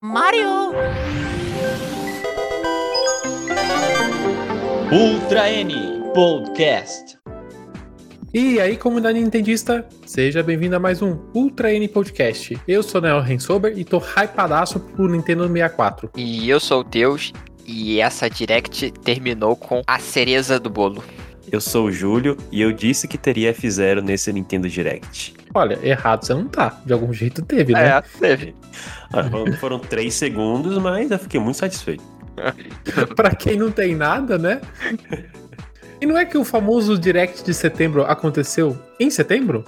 Mario! Ultra N Podcast. E aí, comunidade nintendista, seja bem-vindo a mais um Ultra N Podcast. Eu sou o Neo Rensober e tô hypadaço pro Nintendo 64. E eu sou o Teus, e essa Direct terminou com a cereza do bolo. Eu sou o Júlio e eu disse que teria F0 nesse Nintendo Direct. Olha, errado você não tá. De algum jeito teve, né? É, teve. Ah, foram, foram três segundos, mas eu fiquei muito satisfeito. pra quem não tem nada, né? E não é que o famoso Direct de setembro aconteceu em setembro?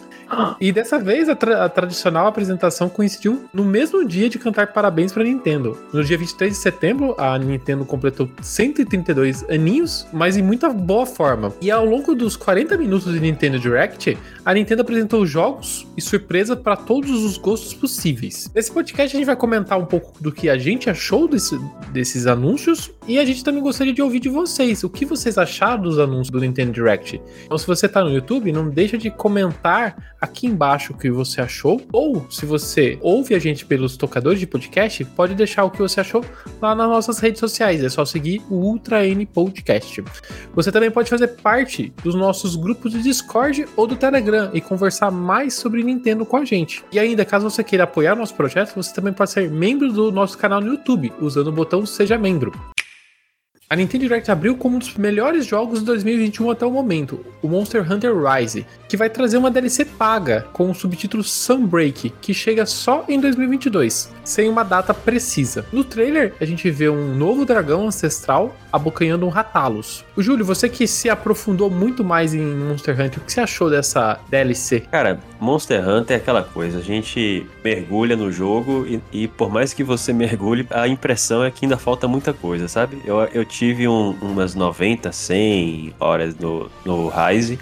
E dessa vez a, tra a, tradicional apresentação coincidiu no mesmo dia de cantar parabéns para Nintendo. No dia 23 de setembro, a Nintendo completou 132 aninhos, mas em muita boa forma. E ao longo dos 40 minutos de Nintendo Direct, a Nintendo apresentou jogos e surpresa para todos os gostos possíveis. Nesse podcast a gente vai comentar um pouco do que a gente achou desse, desses anúncios e a gente também gostaria de ouvir de vocês. O que vocês acharam dos anúncios do Nintendo Direct? Então se você está no YouTube, não deixa de comentar aqui embaixo o que você achou, ou se você ouve a gente pelos tocadores de podcast, pode deixar o que você achou lá nas nossas redes sociais. É só seguir o Ultra N Podcast. Você também pode fazer parte dos nossos grupos de Discord ou do Telegram e conversar mais sobre Nintendo com a gente. E ainda, caso você queira apoiar nosso projeto, você também pode ser membro do nosso canal no YouTube, usando o botão Seja Membro. A Nintendo Direct abriu como um dos melhores jogos de 2021 até o momento, o Monster Hunter Rise, que vai trazer uma DLC paga com o subtítulo Sunbreak, que chega só em 2022, sem uma data precisa. No trailer, a gente vê um novo dragão ancestral abocanhando um Ratalos. O Júlio, você que se aprofundou muito mais em Monster Hunter, o que você achou dessa DLC? Cara, Monster Hunter é aquela coisa, a gente mergulha no jogo e, e por mais que você mergulhe, a impressão é que ainda falta muita coisa, sabe? Eu, eu tive um, umas 90, 100 horas no, no Rise.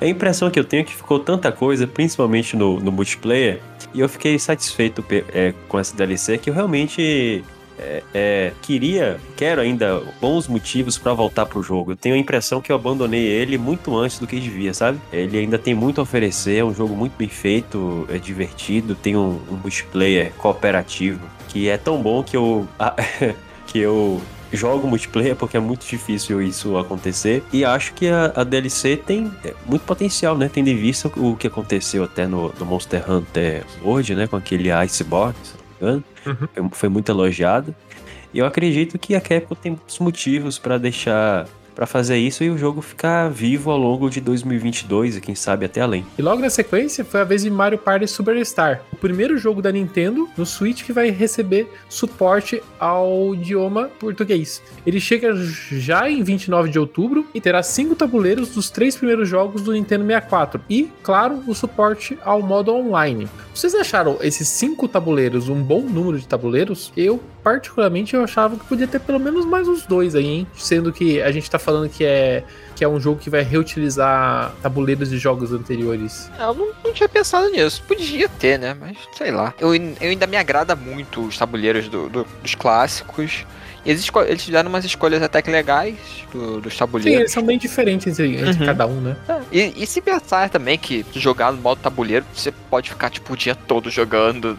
A impressão que eu tenho é que ficou tanta coisa, principalmente no, no multiplayer, e eu fiquei satisfeito é, com essa DLC que eu realmente é, é, queria, quero ainda bons motivos para voltar pro jogo. Eu tenho a impressão que eu abandonei ele muito antes do que devia, sabe? Ele ainda tem muito a oferecer, é um jogo muito bem feito, é divertido, tem um, um multiplayer cooperativo que é tão bom que eu. que eu jogo multiplayer porque é muito difícil isso acontecer. E acho que a, a DLC tem é, muito potencial, né? Tendo em vista o que aconteceu até no, no Monster Hunter World, né? Com aquele Iceborne, se não me engano. Uhum. Foi muito elogiado. E eu acredito que a Capcom tem muitos motivos para deixar para fazer isso e o jogo ficar vivo ao longo de 2022 e quem sabe até além. E logo na sequência foi a vez de Mario Party Superstar, o primeiro jogo da Nintendo no Switch que vai receber suporte ao idioma português. Ele chega já em 29 de outubro e terá cinco tabuleiros dos três primeiros jogos do Nintendo 64 e, claro, o suporte ao modo online. Vocês acharam esses cinco tabuleiros um bom número de tabuleiros? Eu particularmente eu achava que podia ter pelo menos mais uns dois aí, hein? Sendo que a gente tá falando que é, que é um jogo que vai reutilizar tabuleiros de jogos anteriores. Eu não, não tinha pensado nisso. Podia ter, né? Mas sei lá. Eu, eu ainda me agrada muito os tabuleiros do, do, dos clássicos. E eles, eles fizeram umas escolhas até que legais do, dos tabuleiros. Sim, eles são bem diferentes entre, entre uhum. cada um, né? É. E, e, se pensar também que jogar no modo tabuleiro, você pode ficar tipo o dia todo jogando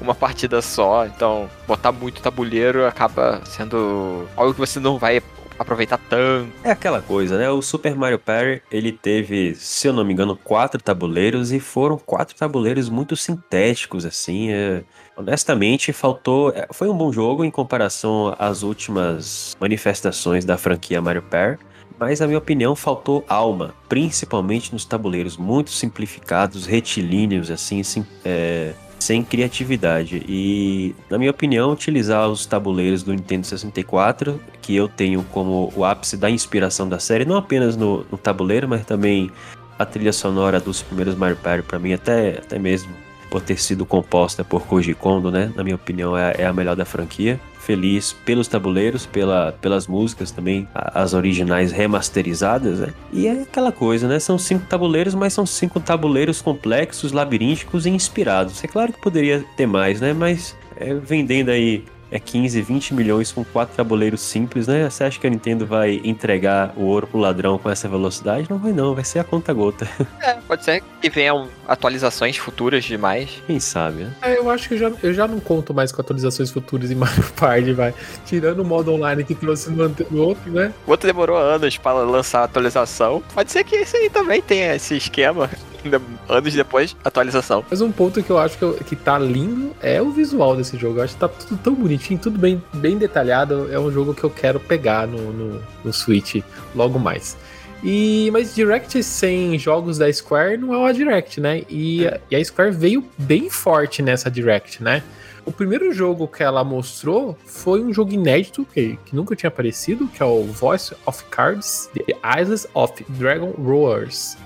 uma partida só. Então, botar muito tabuleiro acaba sendo algo que você não vai aproveitar tanto. É aquela coisa, né? O Super Mario Party, ele teve, se eu não me engano, quatro tabuleiros e foram quatro tabuleiros muito sintéticos, assim. É... Honestamente, faltou. É, foi um bom jogo em comparação às últimas manifestações da franquia Mario Party. Mas, na minha opinião, faltou alma, principalmente nos tabuleiros muito simplificados, retilíneos, assim, sim, é, sem criatividade. E, na minha opinião, utilizar os tabuleiros do Nintendo 64, que eu tenho como o ápice da inspiração da série, não apenas no, no tabuleiro, mas também a trilha sonora dos primeiros Mario Party, para mim, até, até mesmo por ter sido composta por Koji Kondo, né? Na minha opinião, é, é a melhor da franquia feliz pelos tabuleiros, pela, pelas músicas também, as originais remasterizadas, né? E é aquela coisa, né? São cinco tabuleiros, mas são cinco tabuleiros complexos, labirínticos e inspirados. É claro que poderia ter mais, né? Mas é, vendendo aí é 15, 20 milhões com quatro tabuleiros simples, né? Você acha que a Nintendo vai entregar o ouro pro ladrão com essa velocidade? Não vai não, vai ser a conta gota. É, pode ser que venham atualizações futuras demais. Quem sabe, né? É, eu acho que eu já, eu já não conto mais com atualizações futuras em Mario Party, vai. Tirando o modo online que trouxe no, outro, né? O outro demorou anos para lançar a atualização. Pode ser que esse aí também tenha esse esquema. Anos depois, atualização. Mas um ponto que eu acho que, eu- que tá lindo é o visual desse jogo. Eu acho que tá tudo tão bonitinho, tudo bem, bem detalhado. É um jogo que eu quero pegar no, no, no Switch logo mais. E, mas Direct sem jogos da Square não é uma Direct, né? E, a- e a Square veio bem forte nessa Direct, né? O primeiro jogo que ela mostrou foi um jogo inédito que, que nunca tinha aparecido, que é o Voice of Cards The Isles of Dragon Roars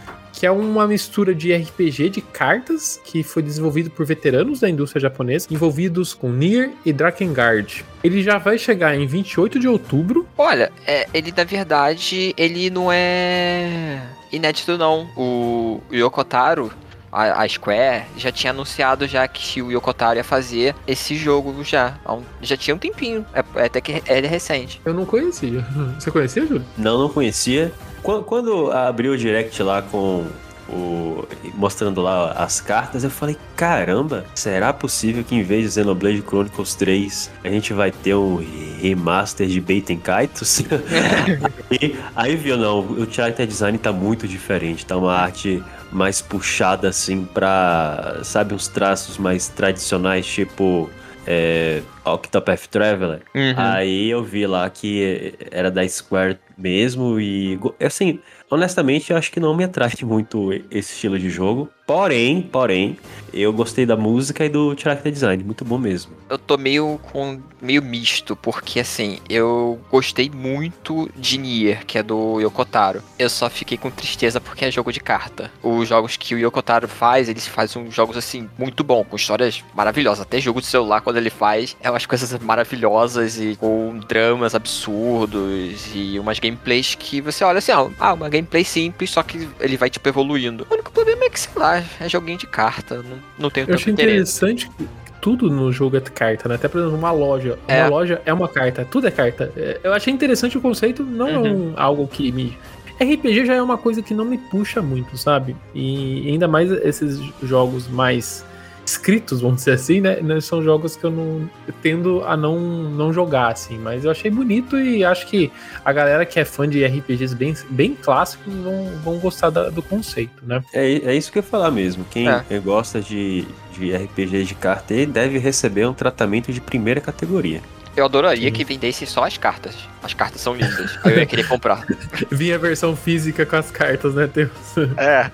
que é uma mistura de RPG de cartas que foi desenvolvido por veteranos da indústria japonesa envolvidos com Nier e Drakengard. Ele já vai chegar em 28 de outubro. Olha, é, ele na verdade, ele não é inédito não. O Yokotaro, a, a Square, já tinha anunciado já que o Yokotaro ia fazer esse jogo já. Já tinha um tempinho. É, é até que é recente. Eu não conhecia. Você conhecia, Júlio? Não, não conhecia. Qu- Quando abriu o direct lá com o. mostrando lá as cartas, eu falei, caramba, será possível que em vez de Xenoblade Chronicles 3 a gente vai ter um remaster de Baten Kaitos? e aí viu, não, o character design tá muito diferente, tá uma arte mais puxada assim pra, sabe, uns traços mais tradicionais, tipo. É, Octopath Traveler. Aí eu vi lá que era da Square mesmo e assim, honestamente eu acho que não me atrai muito esse estilo de jogo. Porém, porém, eu gostei da música e do character design, muito bom mesmo. Eu tô meio com meio misto, porque assim, eu gostei muito de Nier, que é do Yokotaro. Eu só fiquei com tristeza porque é jogo de carta. Os jogos que o Yokotaro faz, eles fazem uns jogos assim muito bom, com histórias maravilhosas. Até jogo de celular quando ele faz, é umas coisas maravilhosas e com dramas absurdos e umas gameplays que você olha assim, ah, uma gameplay simples, só que ele vai tipo evoluindo. O único problema é que, sei lá, é joguinho de carta, não, não Eu tanto achei interesse. interessante que tudo no jogo é carta, né? Até por exemplo, uma loja. É. Uma loja é uma carta, tudo é carta. É, Eu achei interessante o conceito, não é um, algo que me. RPG já é uma coisa que não me puxa muito, sabe? E ainda mais esses jogos mais escritos, vamos dizer assim, né? Né, São jogos que eu não eu tendo a não, não jogar, assim. Mas eu achei bonito e acho que a galera que é fã de RPGs bem, bem clássicos vão, vão gostar da- do conceito, né? É, é isso que eu ia falar mesmo. Quem É. gosta de, de RPG de carta ele deve receber um tratamento de primeira categoria. Eu adoraria Sim. que vendesse só as cartas. As cartas são lindas. Aí eu ia querer comprar. Vinha a versão física com as cartas, né? Tem- É.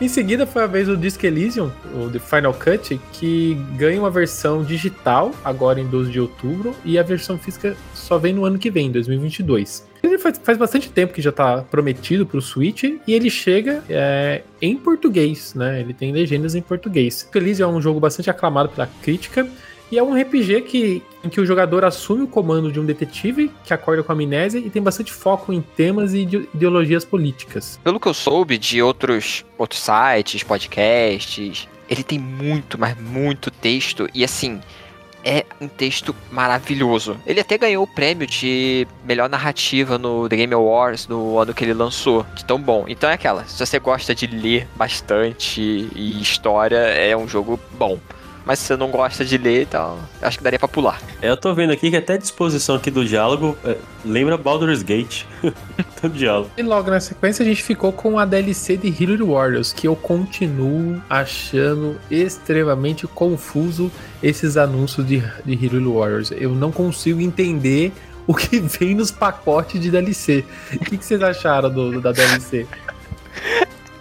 Em seguida foi a vez do Disc Elysium, o The Final Cut, que ganha uma versão digital agora em 12 de outubro e a versão física só vem no ano que vem, 2022. Ele faz, faz bastante tempo que já tá prometido pro Switch e ele chega é, em português, né? Ele tem legendas em português. Disc Elysium é um jogo bastante aclamado pela crítica e é um RPG que, em que o jogador assume o comando de um detetive que acorda com amnésia e tem bastante foco em temas e ide- ideologias políticas. Pelo que eu soube de outros, outros sites, podcasts, ele tem muito, mas muito texto. E assim, é um texto maravilhoso. Ele até ganhou o prêmio de melhor narrativa no The Game Awards no ano que ele lançou. De tão bom. Então é aquela. Se você gosta de ler bastante e história, é um jogo bom. Mas se você não gosta de ler, então acho que daria pra pular. É, Eu tô vendo aqui que até a disposição aqui do diálogo é, lembra Baldur's Gate. do diálogo. E logo na sequência a gente ficou com a DLC de Hyrule Warriors, que eu continuo achando extremamente confuso esses anúncios de, de Hyrule Warriors. Eu não consigo entender o que vem nos pacotes de DLC. O que, que vocês acharam do, do- da DLC?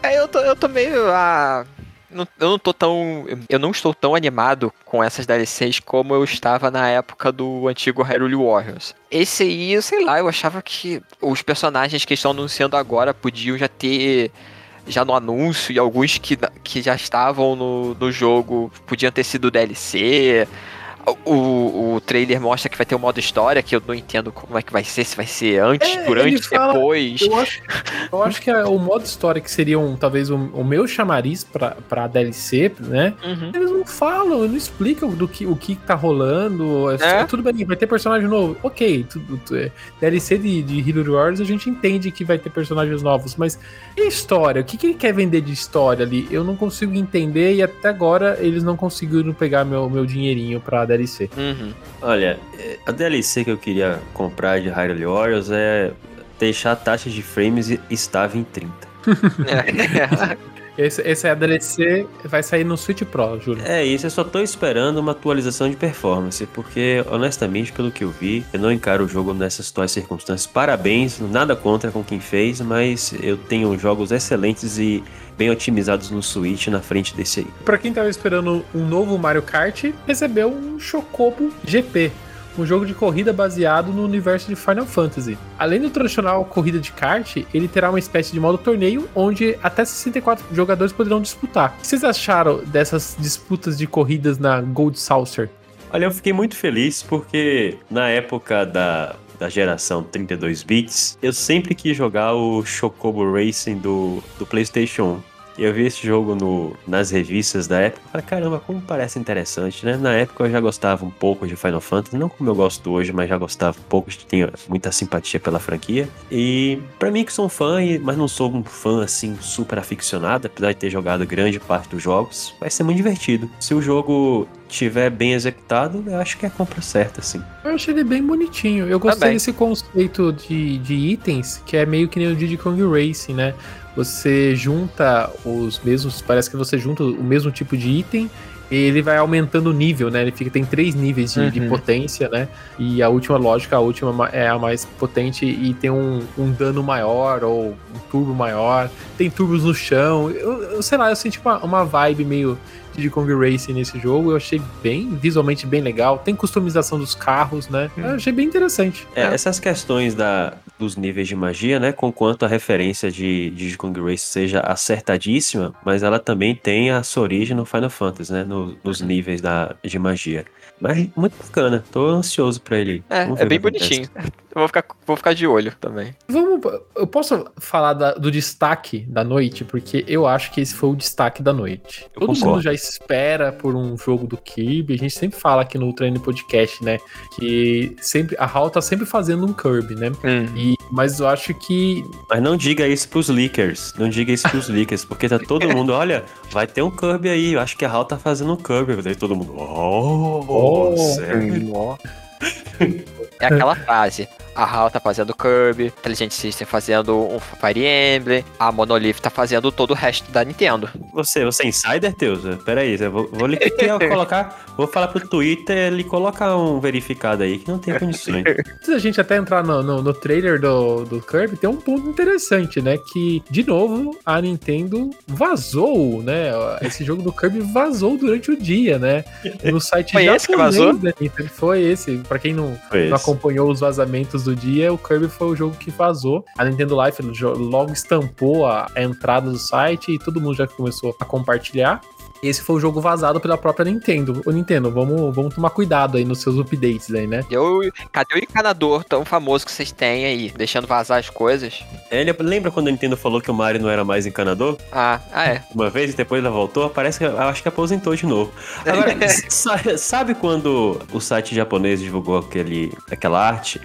É, eu tô, eu tô meio. Ah, não- eu não tô tão. Eu não estou tão animado com essas DLCs como eu estava na época do antigo Hyrule Warriors. Esse aí, sei lá, eu achava que os personagens que estão anunciando agora podiam já ter. Já no anúncio, e alguns que, que já estavam no, no jogo podiam ter sido DLC. O, o trailer mostra que vai ter um modo história, que eu não entendo como é que vai ser, se vai ser antes, É, durante, fala- depois. Eu acho, eu acho que é o modo história que seria um, talvez o, o meu chamariz pra, pra DLC, né? Uhum. Eles não falam, não explicam do que, o que tá rolando. É, É. Tudo bem, vai ter personagem novo. Ok, tudo, tu- é, DLC de, de Hero Wars a gente entende que vai ter personagens novos, mas e história? O que, que ele quer vender de história ali? Eu não consigo entender e até agora eles não conseguiram pegar meu, meu dinheirinho pra DLC. Uhum. Olha, a DLC que eu queria comprar de Hyrule Warriors é deixar a taxa de frames estável em 30. Esse, esse é a DLC, vai sair no Switch Pro, Júlio. É isso, eu só tô esperando uma atualização de performance, porque honestamente, pelo que eu vi, eu não encaro o jogo nessas atuais circunstâncias. Parabéns, nada contra com quem fez, mas eu tenho jogos excelentes e bem otimizados no Switch na frente desse aí. Pra quem tava esperando um novo Mario Kart, recebeu um Chocobo GP. Um jogo de corrida baseado no universo de Final Fantasy. Além do tradicional corrida de kart, ele terá uma espécie de modo torneio onde até 64 jogadores poderão disputar. O que vocês acharam dessas disputas de corridas na Gold Saucer? Olha, eu fiquei muito feliz porque na época da, da geração 32 bits, eu sempre quis jogar o Chocobo Racing do, do PlayStation 1. Eu vi esse jogo no, nas revistas da época e falei, caramba, como parece interessante, né? Na época eu já gostava um pouco de Final Fantasy, não como eu gosto hoje, mas já gostava um pouco, tinha muita simpatia pela franquia. E pra mim que sou um fã, mas não sou um fã assim super aficionado, apesar de ter jogado grande parte dos jogos, vai ser muito divertido. Se o jogo tiver bem executado, eu acho que é a compra certa, assim. Eu achei ele bem bonitinho. Eu gostei Também. desse conceito de, de itens, que é meio que nem o Diddy Kong Racing, né? Você junta os mesmos. Parece que você junta o mesmo tipo de item. E ele vai aumentando o nível, né? Ele fica, tem três níveis de, de Uhum. potência, né? E a última, lógica, a última ma- é a mais potente e tem um, um dano maior ou um turbo maior. Tem turbos no chão. Eu, eu sei lá, eu senti uma, uma vibe meio de Kong Racing nesse jogo. Eu achei bem, visualmente bem legal. Tem customização dos carros, né? Eu achei bem interessante. É, essas questões da, dos níveis de magia, né? Conquanto a referência de, de Kong Race seja acertadíssima, mas ela também tem a sua origem no Final Fantasy, né? no- nos níveis da, de magia. Mas muito bacana, tô ansioso pra ele. É, é bem bonitinho. Eu vou ficar, vou ficar de olho também. Vamos, eu posso falar da- do destaque da noite, porque eu acho que esse foi o destaque da noite. Eu Todo concordo. mundo já espera por um jogo do Kirby. A gente sempre fala aqui no Treino Podcast, né? Que sempre a HAL tá sempre fazendo um Kirby, né? E, mas eu acho que Mas não diga isso pros leakers. Não diga isso pros leakers, porque tá todo mundo, olha, vai ter um Kirby aí. Eu acho que a HAL tá fazendo um Kirby. Daí todo mundo, oh, Oh, sério? É aquela frase. A HAL tá fazendo Kirby, Intelligent System fazendo um Fire Emblem, a Monolith tá fazendo todo o resto da Nintendo. Você, você é insider, Teusa? Pera aí, eu vou, vou lhe eu colocar, vou falar pro Twitter ele colocar um verificado aí que não tem condições. antes da gente até entrar no, no, no trailer do, do Kirby, tem um ponto interessante, né? Que, de novo, a Nintendo vazou, né? Esse jogo do Kirby vazou durante o dia, né? No site Foi esse que vazou? da Nintendo. Foi esse. Pra quem não, Foi não esse. Acompanhou os vazamentos do dia, o Kirby foi o jogo que vazou. A Nintendo Life logo estampou a entrada do site e todo mundo já começou a compartilhar. Esse foi o jogo vazado pela própria Nintendo. Ô Nintendo, vamos, vamos tomar cuidado aí nos seus updates aí, né? Eu, cadê o encanador tão famoso que vocês têm aí, deixando vazar as coisas? Ele, lembra quando a Nintendo falou que o Mario não era mais encanador? Ah, ah é. Uma vez e depois ela voltou? Parece que eu acho que aposentou de novo. Agora, sa- sabe quando o site japonês divulgou aquele, aquela arte?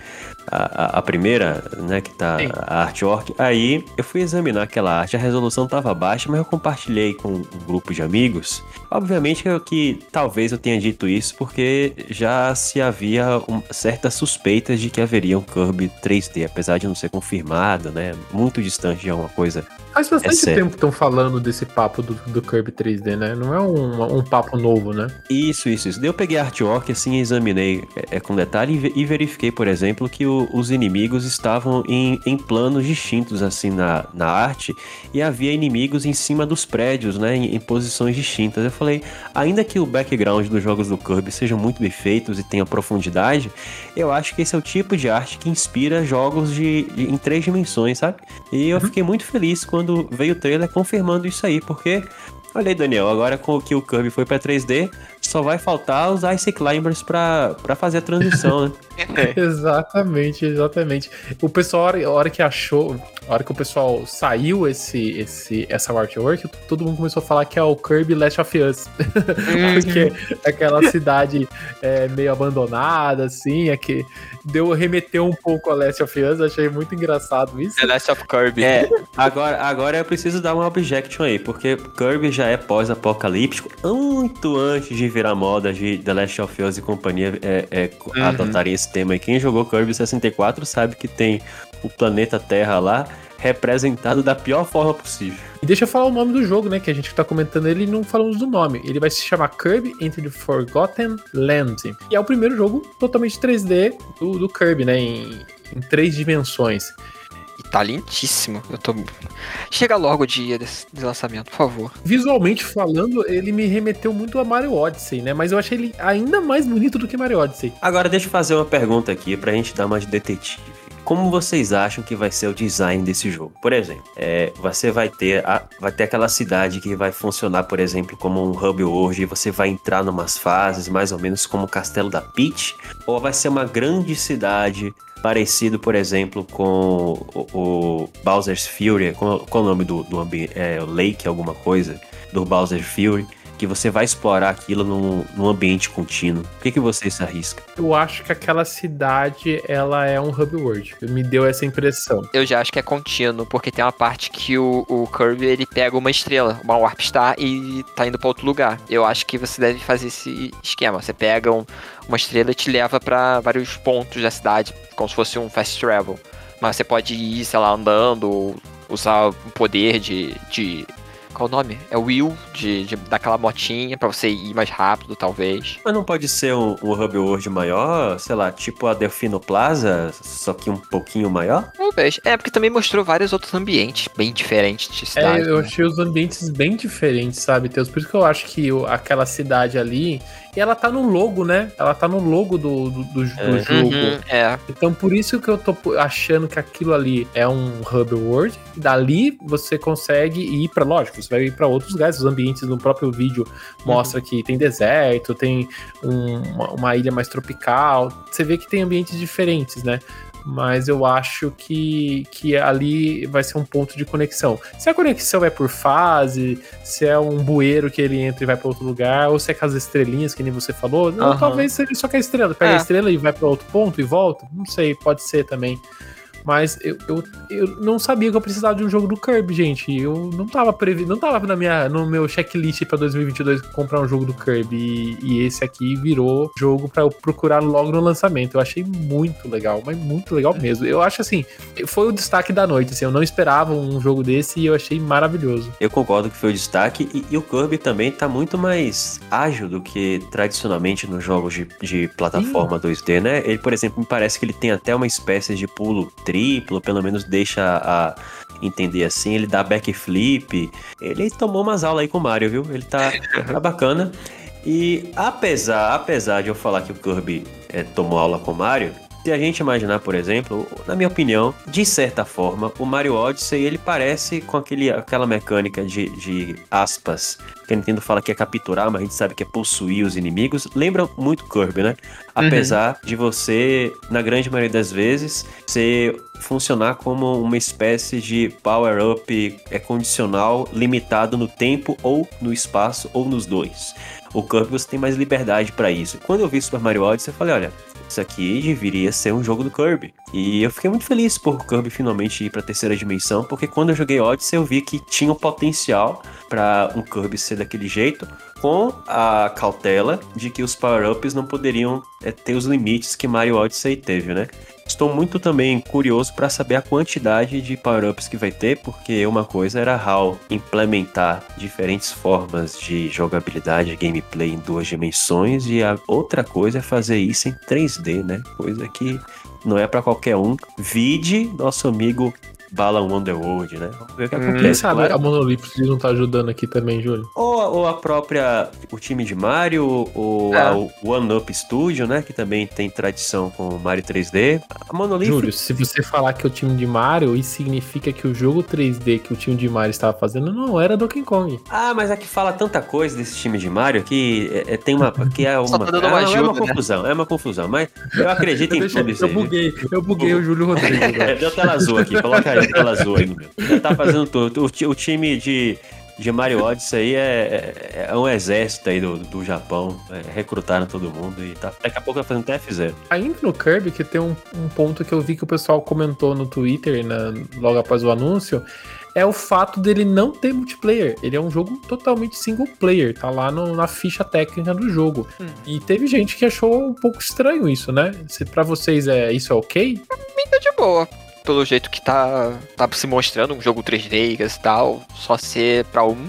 A, a- primeira, né, que tá Sim. a artwork. Aí eu fui examinar aquela arte, a resolução tava baixa, mas eu compartilhei com um grupo de amigos. Obviamente que, eu- que talvez eu tenha dito isso porque já se havia um- certas suspeitas de que haveria um Kirby 3D, apesar de não ser confirmado, né, muito distante de alguma coisa Faz bastante É tempo que estão falando desse papo do, do Kirby 3D, né? Não é um, um papo novo, né? Isso, isso, isso. Daí eu peguei a artwork assim e examinei é, é, com detalhe e, e verifiquei, por exemplo, que o- os inimigos estavam em, em planos distintos assim na, na arte e havia inimigos em cima dos prédios, né, em, em posições distintas. Eu falei, ainda que o background dos jogos do Kirby sejam muito bem feitos e tenha profundidade, eu acho que esse é o tipo de arte que inspira jogos de, de- em três dimensões, sabe? E eu fiquei muito feliz quando veio o trailer confirmando isso aí, porque Olha aí, Daniel, agora com que o Kirby foi pra 3D, Só vai faltar os Ice Climbers pra, pra fazer a transição, né? Exatamente, exatamente. O pessoal, a hora, que achou, a hora que o pessoal saiu esse, esse, essa artwork, todo mundo começou a falar que é o Kirby Last of Us. Porque é aquela cidade é, meio abandonada, assim, é que deu, remeteu um pouco a Last of Us, achei muito engraçado isso. The Last of Kirby. É, agora, agora eu preciso dar uma objection aí, porque Kirby já é pós-apocalíptico muito antes de virar moda de The Last of Us e companhia é, é, Uhum. adotarem esse tema. E quem jogou Kirby 64 sabe que tem o planeta Terra lá representado da pior forma possível. E deixa eu falar o nome do jogo, né? Que a gente tá comentando ele e não falamos do nome. Ele vai se chamar Kirby Into the Forgotten Lands. E é o primeiro jogo totalmente 3D do, do Kirby, né? Em, em três dimensões. Tá lindíssimo. Eu tô. Chega logo o dia desse, desse lançamento, por favor. Visualmente falando, ele me remeteu muito a Mario Odyssey, né? Mas eu achei ele ainda mais bonito do que Mario Odyssey. Agora deixa eu fazer uma pergunta aqui pra gente dar de detetive. Como vocês acham que vai ser o design desse jogo? Por exemplo, é, você vai ter, a- vai ter aquela cidade que vai funcionar, por exemplo, como um hub world e você vai entrar numas fases, mais ou menos como o Castelo da Peach? Ou vai ser uma grande cidade parecido, por exemplo, com o, o Bowser's Fury? Qual, qual o nome do, do ambiente? É, Lake alguma coisa? Do Bowser's Fury? Que você vai explorar aquilo num, num ambiente contínuo. O que, que você se arrisca? Eu acho que aquela cidade, ela é um hub world. Me deu essa impressão. Eu já acho que é contínuo, porque tem uma parte que o, o Kirby ele pega uma estrela, uma Warp Star, e tá indo pra outro lugar. Eu acho que você deve fazer esse esquema. Você pega um- uma estrela e te leva pra vários pontos da cidade, como se fosse um fast travel. Mas você pode ir, sei lá, andando, ou usar o poder de. de qual o nome? É o Will, de, de daquela motinha, pra você ir mais rápido, talvez. Mas não pode ser um, um hub world maior, sei lá, tipo a Delfino Plaza, só que um pouquinho maior? Talvez. É, porque também mostrou vários outros ambientes bem diferentes de É, cidade. eu né? achei os ambientes bem diferentes, sabe, Teus? Por isso que eu acho que o- aquela cidade ali. E ela tá no logo, né? Ela tá no logo do, do, do- do É. jogo. Uhum, é. Então por isso que eu tô achando que aquilo ali é um hub world. Dali você consegue ir pra, lógico, você vai ir pra outros lugares. Os ambientes no próprio vídeo mostra que tem deserto, tem um- uma, uma ilha mais tropical. Você vê que tem ambientes diferentes, né? Mas eu acho que, que ali vai ser um ponto de conexão. Se a conexão é por fase, se é um bueiro que ele entra e vai pra outro lugar, ou se é com as estrelinhas, que nem você falou, não, Aham. talvez seja só com a estrela. Pega É. a estrela e vai pra outro ponto e volta. Não sei, pode ser também. Mas eu, eu, eu não sabia que eu precisava de um jogo do Kirby, gente. Eu não tava previ... não tava na minha, no meu checklist pra 2022 comprar um jogo do Kirby. E, e esse aqui virou jogo pra eu procurar logo no lançamento. Eu achei muito legal, mas muito legal mesmo. Eu acho assim, foi o destaque da noite. Assim, eu não esperava um jogo desse e eu achei maravilhoso. Eu concordo que foi o destaque, e, e o Kirby também tá muito mais ágil do que tradicionalmente nos jogos de, de plataforma 2D, né? Ele, por exemplo, me parece que ele tem até uma espécie de pulo triplo, pelo menos deixa a entender assim, ele dá backflip. Ele tomou umas aulas aí com o Mario, viu? Ele tá, tá bacana. E apesar, apesar de eu falar que o Kirby é, tomou aula com o Mario, se a gente imaginar, por exemplo, na minha opinião, de certa forma, o Mario Odyssey ele parece com aquele, aquela mecânica de, de aspas que a Nintendo fala que é capturar, mas a gente sabe que é possuir os inimigos. Lembra muito Kirby, né? Apesar de você, na grande maioria das vezes, ser funcionar como uma espécie de power-up é condicional, limitado no tempo ou no espaço ou nos dois. O Kirby você tem mais liberdade pra isso. Quando eu vi Super Mario Odyssey, eu falei, olha, isso aqui deveria ser um jogo do Kirby. E eu fiquei muito feliz por o Kirby finalmente ir pra terceira dimensão, porque quando eu joguei Odyssey eu vi que tinha um potencial pra um Kirby ser daquele jeito, com a cautela de que os power-ups não poderiam é, ter os limites que Mario Odyssey teve, né? Estou muito também curioso para saber a quantidade de power-ups que vai ter, porque uma coisa era HAL implementar diferentes formas de jogabilidade, gameplay em duas dimensões, e a outra coisa é fazer isso em 3D, né? Coisa que não é para qualquer um. Vide nosso amigo Balan Wonderworld, né? Vamos ver o que Hum. acontece. Quem sabe Claro. a Monolith não tá ajudando aqui também, Júlio? Ou, ou a própria, o time de Mario, ou É. a One Up Studio, né? Que também tem tradição com o Mario 3D. A Monolith Júlio, se você falar que é o time de Mario, isso significa que o jogo 3D que o time de Mario estava fazendo não era Donkey Kong. Ah, mas aqui fala tanta coisa desse time de Mario que é, é- tem uma. Que é uma, Só tá dando uma é, é uma ajuda, né? confusão, é uma confusão. Mas eu acredito em tudo isso eu buguei, eu buguei o Júlio Rodrigues. É, deu tela azul aqui, coloca aí, tela azul aí no meu. Já tá fazendo tudo. O, o time de, de Mario Odyssey aí é, é, é um exército aí do, do Japão. É, recrutaram todo mundo e tá, daqui a pouco vai fazer um TF0. Ainda no Kirby, que tem um, um ponto que eu vi que o pessoal comentou no Twitter, né, logo após o anúncio, é o fato dele não ter multiplayer. Ele é um jogo totalmente single player, tá lá no- na ficha técnica do jogo. Hum. E teve gente que achou um pouco estranho isso, né? Se pra vocês é, isso é ok? Tá de boa. Pelo jeito que tá, tá se mostrando um jogo 3D e tal, só ser pra um,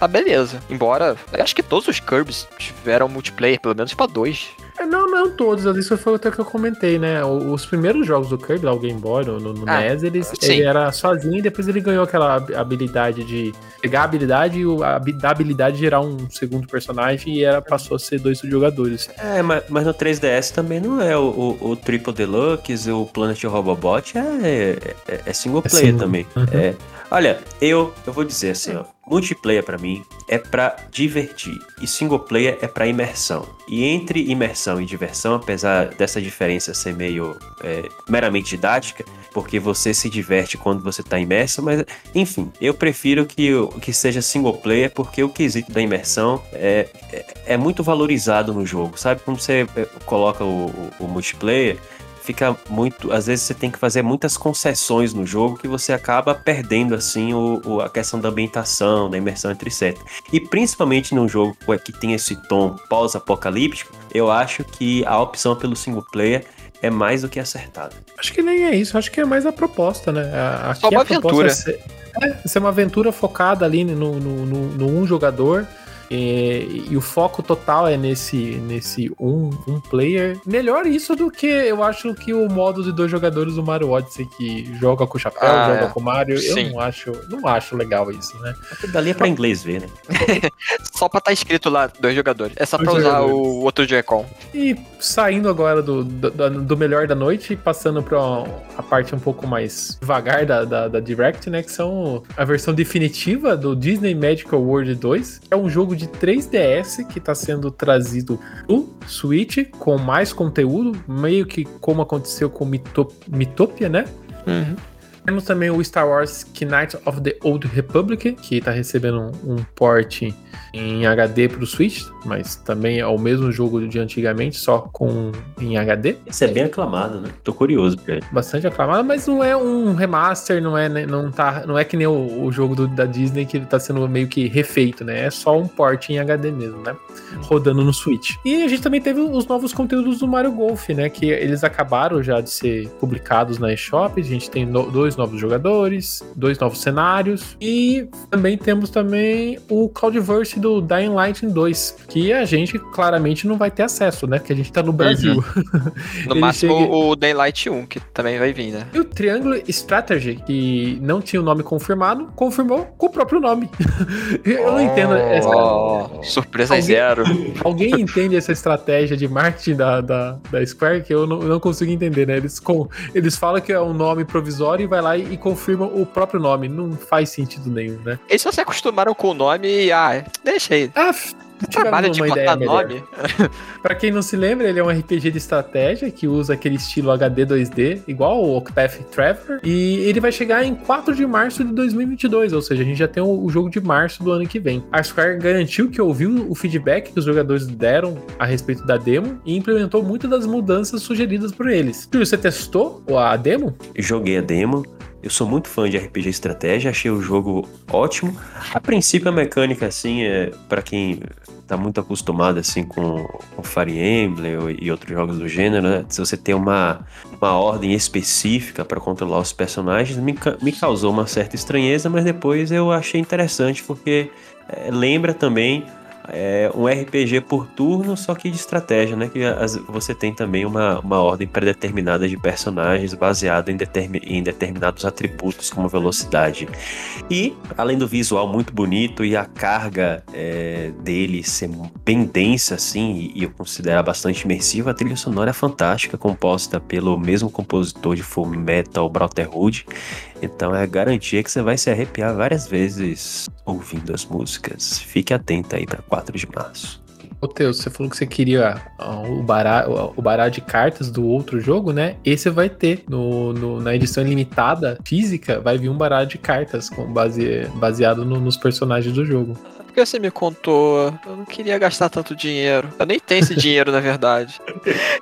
tá beleza. Embora, acho que todos os Kirby's tiveram multiplayer, pelo menos pra dois. É, Não, não todos. Isso foi até que eu comentei, né? Os primeiros jogos do Kirby, lá o Game Boy, no, no Ah, NES, ele, ele era sozinho e depois ele ganhou aquela hab- habilidade de pegar a habilidade e o- a, da habilidade gerar um segundo personagem e era, passou a ser dois jogadores. É, mas, mas no 3DS também não é. O, o, o Triple Deluxe, o Planet Robobot é, é, é single É player single. também. Uhum. É. Olha, eu, eu vou dizer assim, ó. Multiplayer pra mim é pra divertir e single player é pra imersão. E entre imersão e diversão, apesar dessa diferença ser meio é, meramente didática, porque você se diverte quando você tá imerso, mas enfim, eu prefiro que, que seja single player porque o quesito da imersão é, é, é muito valorizado no jogo, sabe? Quando você é, coloca o, o- o multiplayer, fica muito. Às vezes você tem que fazer muitas concessões no jogo que você acaba perdendo assim o, o- a questão da ambientação, da imersão entre set. E principalmente num jogo que tem esse tom pós-apocalíptico, eu acho que a opção pelo single player é mais do que acertada. Acho que nem é isso, acho que é mais a proposta, né? Aqui Só uma a proposta aventura. É ser, é, ser uma aventura focada ali no, no, no- no um jogador. E, e o foco total é nesse, nesse um, um player. Melhor isso do que eu acho que o modo de dois jogadores do Mario Odyssey que joga com o chapéu, Ah, joga é. com o Mario. Eu Sim. não acho, não acho legal isso, né? Aquilo dali é pra inglês ver, né? Só pra tá escrito lá, dois jogadores. É só pra Dois usar jogadores. o outro Joy-Con. E saindo agora do, do, do melhor da noite e passando pra a parte um pouco mais devagar da, da, da Direct, né? Que são a versão definitiva do Disney Magical World 2. que É um jogo de 3DS que tá sendo trazido no Switch com mais conteúdo, meio que como aconteceu com Mito- Mitopia, né? Temos também o Star Wars Knights of the Old Republic, que tá recebendo um, um port em HD pro Switch, mas também é o mesmo jogo de antigamente, só com em HD. Esse é bem aclamado, né? Tô curioso, cara. Bastante aclamado, mas não é um remaster, não é, né, não tá, não é que nem o, o jogo do- da Disney que ele tá sendo meio que refeito, né? É só um port em HD mesmo, né? Rodando no Switch. E a gente também teve os novos conteúdos do Mario Golf, né? Que eles acabaram já de ser publicados na eShop. A gente tem no- dois novos jogadores, dois novos cenários e também temos também o Cloudverse do Dying Light 2, que a gente claramente não vai ter acesso, né? Porque a gente tá no Brasil. No Ele máximo chega- o Daylight 1, que também vai vir, né? E o Triangle Strategy, que não tinha o nome confirmado, confirmou com o próprio nome. Eu não entendo essa. Oh, surpresa Alguém- zero. Alguém entende essa estratégia de marketing da, da, da Square que eu não, não consigo entender, né? Eles, com, eles falam que é um nome provisório e vai lá e, e confirma o próprio nome. Não faz sentido nenhum, né? Eles só se acostumaram com o nome e, ah, deixa aí. Ah, Trabalho de botar ideia melhor. nome. Pra quem não se lembra, ele é um RPG de estratégia que usa aquele estilo HD 2D, igual o Octopath Traveler, e ele vai chegar em 4 de março de 2022, ou seja, a gente já tem o, o jogo de março do ano que vem. A Square garantiu que ouviu o feedback que os jogadores deram a respeito da demo e implementou muitas das mudanças sugeridas por eles. Júlio, você testou a demo? Joguei a demo. Eu sou muito fã de RPG estratégia, achei o jogo ótimo. A princípio a mecânica assim é para quem tá muito acostumado assim com, com Fire Emblem e outros jogos do gênero, né? Se você tem uma, uma ordem específica para controlar os personagens, me, me causou uma certa estranheza, mas depois eu achei interessante porque é, lembra também é um RPG por turno, só que de estratégia, né? Que as- você tem também uma, uma ordem pré-determinada de personagens baseada em, determi- em determinados atributos, como velocidade. E, além do visual muito bonito e a carga é, dele ser bem densa, assim, e, e eu considero bastante imersiva, a trilha sonora é fantástica, composta pelo mesmo compositor de Full Metal Brotherhood. Então é garantia que você vai se arrepiar várias vezes ouvindo as músicas. Fique atento aí para 4 de março. Ô, Teus, você falou que você queria o baralho, o baralho de cartas do outro jogo, né? Esse vai ter. No, no- na edição limitada física, vai vir um baralho de cartas com base, baseado no- nos personagens do jogo. Por que você me contou? Eu não queria gastar tanto dinheiro. Eu nem tenho esse dinheiro, na verdade.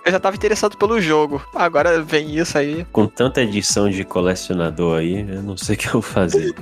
Eu já tava interessado pelo jogo. Agora vem isso aí. Com tanta edição de colecionador aí, eu não sei o que eu vou fazer.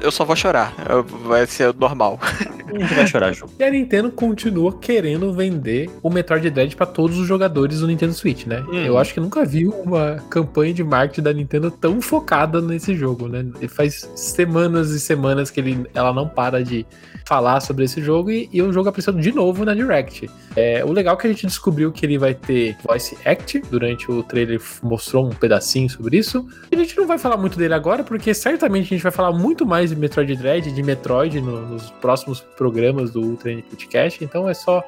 Eu só vou chorar. Eu- Vai ser normal. A gente vai chorar junto. E a Nintendo continua querendo vender o Metroid Dread pra todos os jogadores do Nintendo Switch, né? Hum. Eu acho que nunca vi uma campanha de marketing da Nintendo tão focada nesse jogo, né? E faz semanas e semanas que ele, ela não para de falar sobre esse jogo e, e o jogo apareceu de novo na Direct. É, o legal é que a gente descobriu que ele vai ter voice act. Durante o trailer mostrou um pedacinho sobre isso. E a gente não vai falar muito dele agora, porque certamente a gente vai falar muito mais de Metroid Dread, de Metroid no- nos próximos programas do Ultra Podcast. Então é só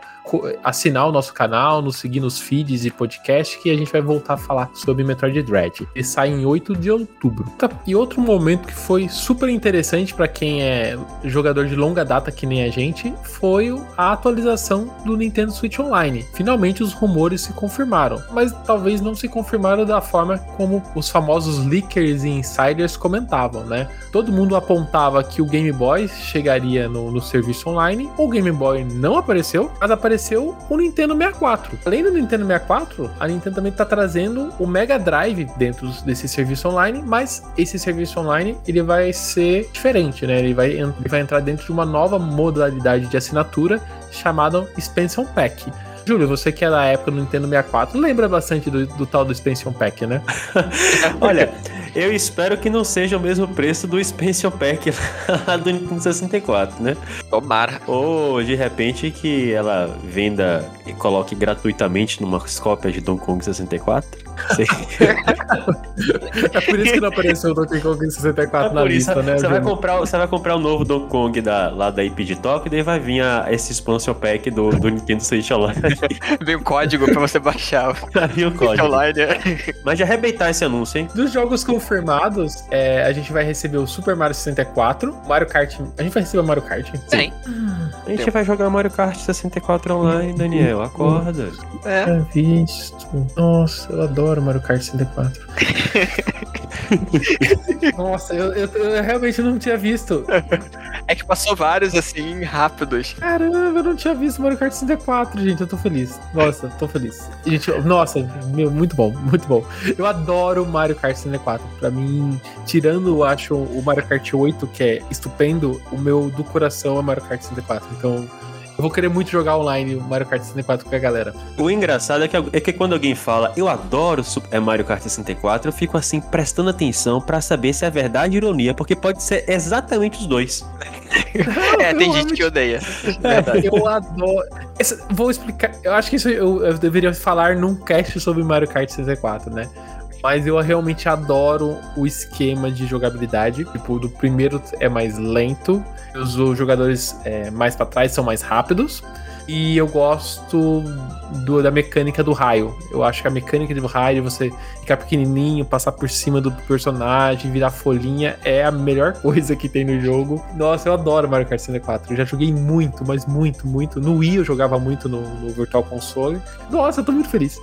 assinar o nosso canal, nos seguir nos feeds e podcast que a gente vai voltar a falar sobre Metroid Dread. Ele sai em 8 de outubro. Tá, E outro momento que foi super interessante para quem é jogador de longa data que nem a gente foi a atualização do Nintendo Switch Online. Finalmente os rumores se confirmaram, mas talvez não se confirmaram da forma como os famosos leakers e insiders comentavam, né? Todo mundo apontava que o Game Boy chegaria no, no serviço online. O Game Boy não apareceu, mas apareceu o Nintendo 64. Além do Nintendo 64, a Nintendo também está trazendo o Mega Drive dentro desse serviço online, mas esse serviço online ele vai ser diferente, né? Ele vai, ele vai entrar dentro de uma nova modalidade de assinatura chamada Expansion Pack. Júlio, você que é da época do Nintendo 64, lembra bastante do, do tal do Expansion Pack, né? Olha, eu espero que não seja o mesmo preço do Expansion Pack lá do Nintendo 64, né? Tomara. Ou de repente que ela venda e coloque gratuitamente numa cópia de Donkey Kong 64. Sei. É por isso que não apareceu o Donkey Kong 64 na É Por isso, lista, né? você, vai comprar, você vai comprar o novo Donkey Kong da, lá da IP de Tóquio, daí vai vir a, esse expansion pack do, do Nintendo Switch Online. Vem um código pra você baixar o o código. online. Mas de arrebentar esse anúncio, hein? Dos jogos confirmados, é, a gente vai receber o Super Mario 64, Mario Kart. A gente vai receber o Mario Kart? Tem. A gente vai jogar Mario Kart 64 online, Daniel. Acorda. É. É visto. Nossa, eu adoro Mario Kart 64. Nossa, eu, eu- eu realmente não tinha visto. É que passou vários assim, rápidos. Caramba, eu não tinha visto Mario Kart 64, gente. Eu tô feliz. Nossa, tô feliz. Gente, nossa, meu, muito bom, muito bom. Eu adoro Mario Kart 64. Pra mim, tirando, eu acho, o Mario Kart 8, que é estupendo, o meu do coração é Mario Kart 64. Então, eu vou querer muito jogar online o Mario Kart 64 com a galera. O engraçado é que, é que quando alguém fala eu adoro Super- é Mario Kart 64, eu fico assim prestando atenção pra saber se é verdade ou ironia, porque pode ser exatamente os dois. É, tem eu gente amo que odeia. Verdade. Eu adoro. Essa- vou explicar. Eu acho que isso eu, eu deveria falar num cast sobre Mario Kart 64, né? Mas eu realmente adoro o esquema de jogabilidade. Tipo, do primeiro é mais lento, os jogadores é, mais pra trás são mais rápidos. E eu gosto do- da mecânica do raio. Eu acho que a mecânica do raio, você ficar pequenininho, passar por cima do personagem, virar folhinha, é a melhor coisa que tem no jogo. Nossa, eu adoro Mario Kart 64. Eu já joguei muito, mas muito, muito. No Wii eu jogava muito no, no Virtual Console. Nossa, eu tô muito feliz.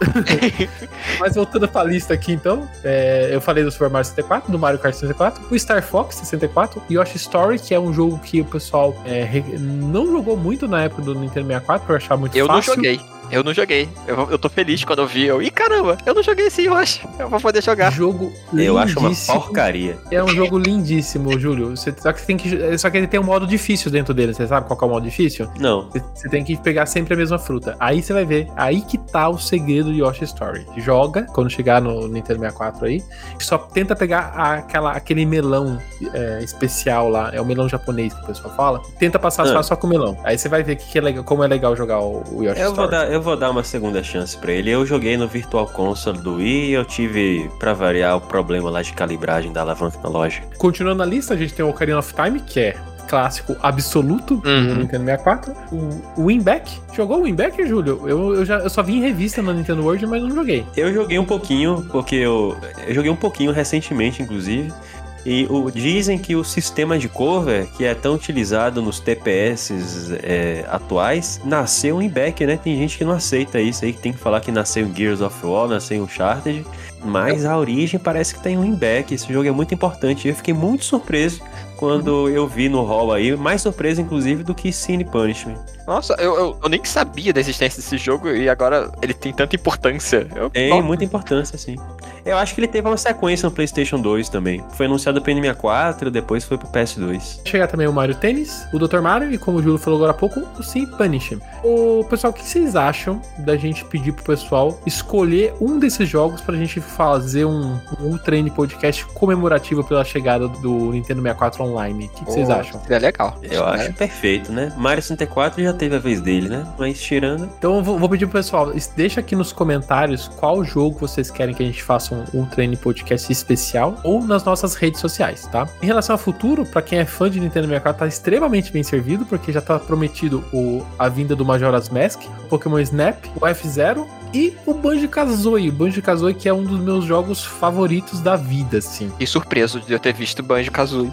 mas voltando pra lista aqui, então, é, eu falei do Super Mario 64, do Mario Kart 64, o Star Fox 64, Yoshi Story, que é um jogo que o pessoal é, não jogou muito na época do Nintendo 64, pra eu achar muito Eu não fácil. joguei. Eu não joguei. Eu, eu tô feliz quando eu vi. Eu, Ih, caramba, eu não joguei esse Yoshi. Eu vou poder jogar. Jogo Eu acho uma lindíssimo. porcaria. É um jogo lindíssimo, Júlio. Você, só que você tem que. Só que ele tem um modo difícil dentro dele. Você sabe qual que é o modo difícil? Não. Você- Você tem que pegar sempre a mesma fruta. Aí você vai ver. Aí que tá o segredo de Yoshi Story. Joga, quando chegar no Nintendo 64 aí. Só tenta pegar aquela, aquele melão é, especial lá. É o melão japonês que o pessoal fala. Tenta passar as Ah. fases só com o melão. Aí você vai ver que que é legal, como é legal jogar o, o Yoshi Eu vou, Story. dar, eu vou dar uma segunda chance pra ele. Eu joguei no Virtual Console do Wii e eu tive, pra variar, o problema lá de calibragem da alavanca analógica. Continuando na lista, a gente tem o Ocarina of Time, que é clássico absoluto do Uhum. Nintendo 64. O Winback. Jogou o Winback, Júlio? Eu, eu, já, eu só vi em revista na Nintendo World, mas não joguei. Eu joguei um pouquinho, porque eu, eu joguei um pouquinho recentemente, inclusive. E o- dizem que o sistema de cover, que é tão utilizado nos TPS é, atuais, nasceu em back, né? Tem gente que não aceita isso aí, que tem que falar que nasceu em Gears of War, nasceu em Uncharted. Mas a origem parece que tem um back. Esse jogo é muito importante. Eu fiquei muito surpreso quando eu vi no hall aí. Mais surpreso, inclusive, do que Cine Punishment. Nossa, eu, eu, eu nem sabia da existência desse jogo e agora ele tem tanta importância. Eu, Tem Nossa, muita importância, sim. Eu acho que ele teve uma sequência no PlayStation 2 também. Foi anunciado pro N64, depois foi pro PS2. Chegar também o Mario Tennis, o Dr. Mario e, como o Júlio falou agora há pouco, o Sim Punishment. O pessoal, o que vocês acham da gente pedir pro pessoal escolher um desses jogos pra gente fazer um, um Ultra N podcast comemorativo pela chegada do Nintendo 64 Online? O que, que vocês acham? Seria legal. Eu acho perfeito, né? Mario 64 já teve a vez dele, né? Mas tirando. Então eu vou, vou pedir pro pessoal, es- deixa aqui nos comentários qual jogo vocês querem que a gente faça um Ultra N podcast especial ou nas nossas redes sociais, tá? Em relação ao futuro, pra quem é fã de Nintendo 64, tá extremamente bem servido, porque já tá prometido o, a vinda do Majora's Mask, Pokémon Snap, o F-Zero e o Banjo-Kazooie. O Banjo-Kazooie que é um dos meus jogos favoritos da vida, assim. E surpreso de eu ter visto Banjo Kazooie.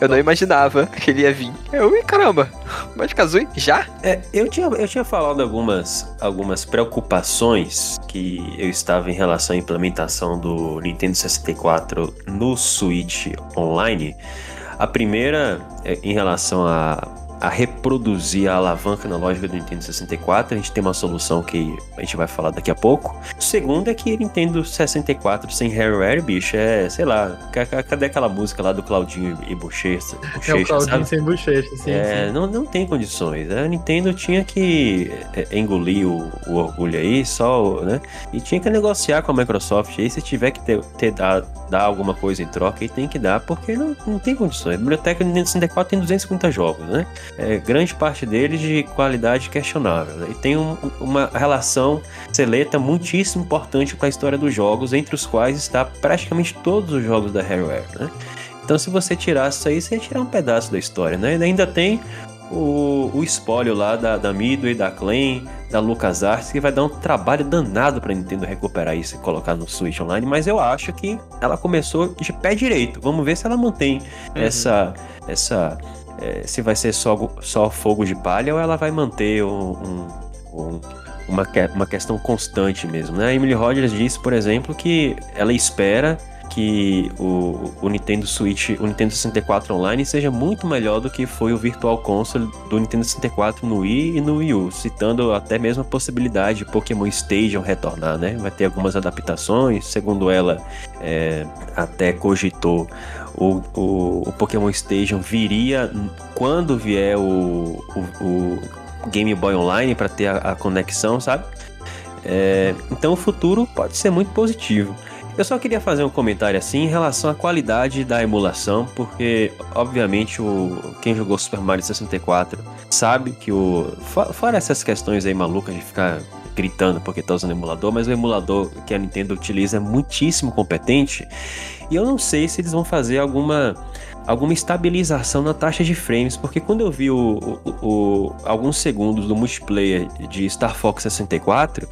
Eu não imaginava que ele ia vir. Eu, ih, caramba, Banjo Kazooie? Já? É, eu tinha, eu tinha falado algumas, algumas preocupações que eu estava em relação à implementação do Nintendo 64 no Switch Online. A primeira é em relação a, a reproduzir a alavanca analógica do Nintendo 64. A gente tem uma solução que a gente vai falar daqui a pouco. O segundo é que Nintendo 64 sem hardware, bicho, é, sei lá, ca- ca- cadê aquela música lá do Claudinho e Bochecha, É o Claudinho sabe? sem bochecha, sim, É, sim. Não, não tem condições. A Nintendo tinha que é, engolir o, o orgulho aí, só, né? E tinha que negociar com a Microsoft aí, se tiver que ter, ter dar, dar alguma coisa em troca, aí tem que dar, porque não, não tem condições. A biblioteca do Nintendo 64 tem 250 jogos, né? É, grande parte deles de qualidade questionável. né? E tem um- uma relação seleta muitíssimo importante para a história dos jogos, entre os quais está praticamente todos os jogos da Rareware, né? Então, se você tirasse isso aí, você ia tirar um pedaço da história, né? E ainda tem o, o espólio lá da, da Midway, da Clan, da LucasArts, que vai dar um trabalho danado pra Nintendo recuperar isso e colocar no Switch Online, mas eu acho que ela começou de pé direito. Vamos ver se ela mantém essa. essa é, se vai ser só, só fogo de palha ou ela vai manter um- um- um- uma, uma questão constante mesmo, né? A Emily Rogers disse, por exemplo, que ela espera que o, o Nintendo Switch, o Nintendo 64 Online seja muito melhor do que foi o Virtual Console do Nintendo 64 no Wii e no Wii U, citando até mesmo a possibilidade de Pokémon Stadium retornar, né? Vai ter algumas adaptações, segundo ela, é, até cogitou o, o, o Pokémon Stadium viria quando vier o, o, Game Boy Online para ter a, a conexão, sabe? É, então o futuro pode ser muito positivo. Eu só queria fazer um comentário assim em relação à qualidade da emulação, porque obviamente o quem jogou Super Mario 64 sabe que o fo- fora essas questões aí malucas de ficar gritando porque tá usando emulador, mas o emulador que a Nintendo utiliza é muitíssimo competente. E eu não sei se eles vão fazer alguma alguma estabilização na taxa de frames, porque quando eu vi o, o- o- alguns segundos do multiplayer de Star Fox 64,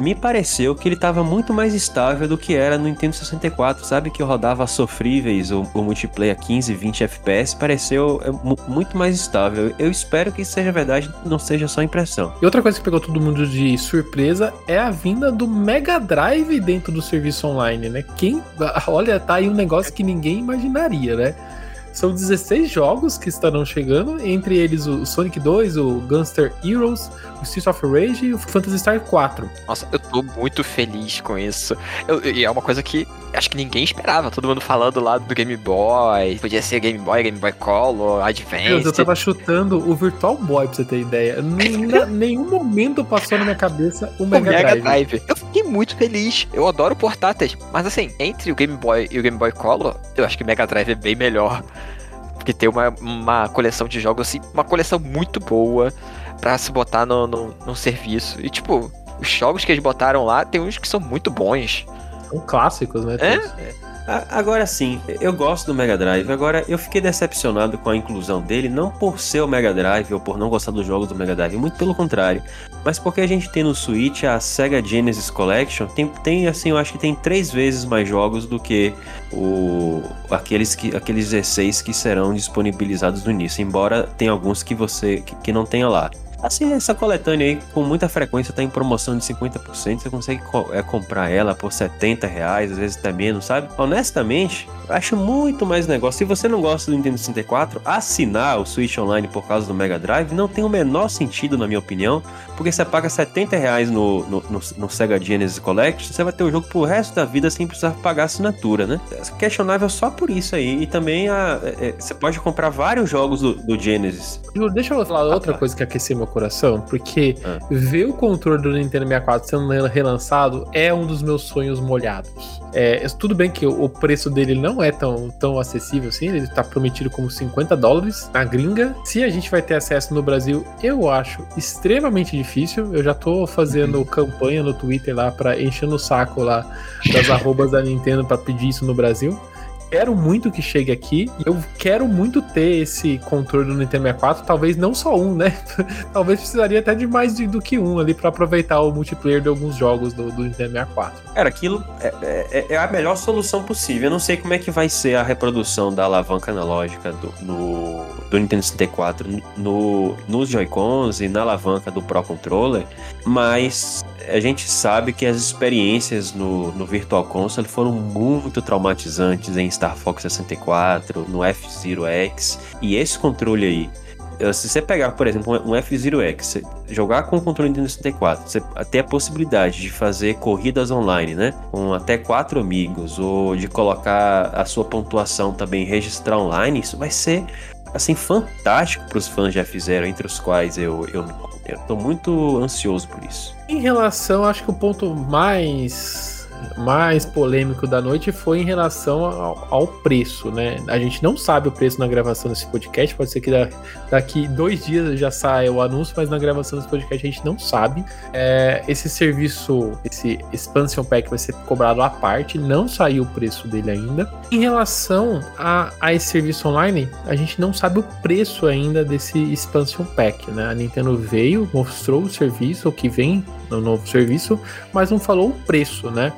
me pareceu que ele estava muito mais estável do que era no Nintendo 64, sabe? Que eu rodava sofríveis o, o multiplayer 15, 20 FPS, pareceu é, mu- muito mais estável. Eu espero que isso seja verdade, não seja só impressão. E outra coisa que pegou todo mundo de surpresa é a vinda do Mega Drive dentro do serviço online, né? Quem. Olha, tá aí um negócio que ninguém imaginaria, né? São 16 jogos que estarão chegando, entre eles o Sonic 2, o Gunster Heroes, o Streets of Rage e o Phantasy Star 4. Nossa, eu tô muito feliz com isso. E é uma coisa que acho que ninguém esperava. Todo mundo falando lá do Game Boy. Podia ser Game Boy, Game Boy Color, Deus, Advance. eu tava chutando o Virtual Boy pra você ter ideia. Nenhum momento passou na minha cabeça o O Mega, Mega Drive. Drive. Eu fiquei muito feliz. Eu adoro portáteis. Mas assim, entre o Game Boy e o Game Boy Color, eu acho que o Mega Drive é bem melhor. Porque tem uma, uma coleção de jogos, assim, uma coleção muito boa pra se botar no, no, no serviço. E tipo, os jogos que eles botaram lá, tem uns que são muito bons. São clássicos, né? É? Agora sim, eu gosto do Mega Drive. Agora, eu fiquei decepcionado com a inclusão dele, não por ser o Mega Drive ou por não gostar dos jogos do Mega Drive, muito pelo contrário. Mas porque a gente tem no Switch a Sega Genesis Collection, tem, tem assim, eu acho que tem três vezes mais jogos do que o, aqueles, que, aqueles 16 que serão disponibilizados no início, embora tenha alguns que você que, que não tenha lá. Assim, essa coletânea aí, com muita frequência, tá em promoção de 50%. Você consegue co- é, comprar ela por 70 reais, às vezes até menos, sabe? Honestamente, eu acho muito mais negócio. Se você não gosta do Nintendo 64, assinar o Switch Online por causa do Mega Drive não tem o menor sentido, na minha opinião. Porque você paga 70 reais no, no, no, no Sega Genesis Collection, você vai ter o jogo pro resto da vida sem precisar pagar assinatura, né? É questionável só por isso aí. E também a, é, é, você pode comprar vários jogos do, do Genesis. Deixa eu falar outra coisa que aqueceu meu coração, porque Ah. ver o controle do Nintendo 64 sendo relançado é um dos meus sonhos molhados. É, tudo bem que o preço dele não é tão, tão acessível assim, ele tá prometido como 50 dólares na gringa. Se a gente vai ter acesso no Brasil, eu acho extremamente difícil. Eu já tô fazendo campanha no Twitter lá para encher no saco lá das arrobas da Nintendo para pedir isso no Brasil. Quero muito que chegue aqui. Eu quero muito ter esse controle do Nintendo 64. Talvez não só um, né? Talvez precisaria até de mais de- do que um ali para aproveitar o multiplayer de alguns jogos do, do Nintendo 64. Cara, aquilo é, é- é a melhor solução possível. Eu não sei como é que vai ser a reprodução da alavanca analógica do, no, do Nintendo 64 no, nos Joy-Cons e na alavanca do Pro Controller, mas a gente sabe que as experiências no, no Virtual Console foram muito traumatizantes em Star Fox 64, no F-Zero X, e esse controle aí. eh, Se você pegar, por exemplo, um F-Zero X, jogar com o controle Nintendo 64, você ter a possibilidade de fazer corridas online, né? Com até quatro amigos, ou de colocar a sua pontuação também registrar online, isso vai ser assim fantástico para os fãs de F-Zero, entre os quais eu, eu, eu tô muito ansioso por isso. Em relação, acho que o ponto mais mais polêmico da noite foi em relação ao, ao preço, né? A gente não sabe o preço na gravação desse podcast, pode ser que da- daqui dois dias já saia o anúncio, mas na gravação desse podcast a gente não sabe. É, esse serviço, esse expansion pack vai ser cobrado à parte, não saiu o preço dele ainda. Em relação a, a esse serviço online, a gente não sabe o preço ainda desse expansion pack, né? A Nintendo veio, mostrou o serviço, o que vem no novo serviço, mas não falou o preço, né?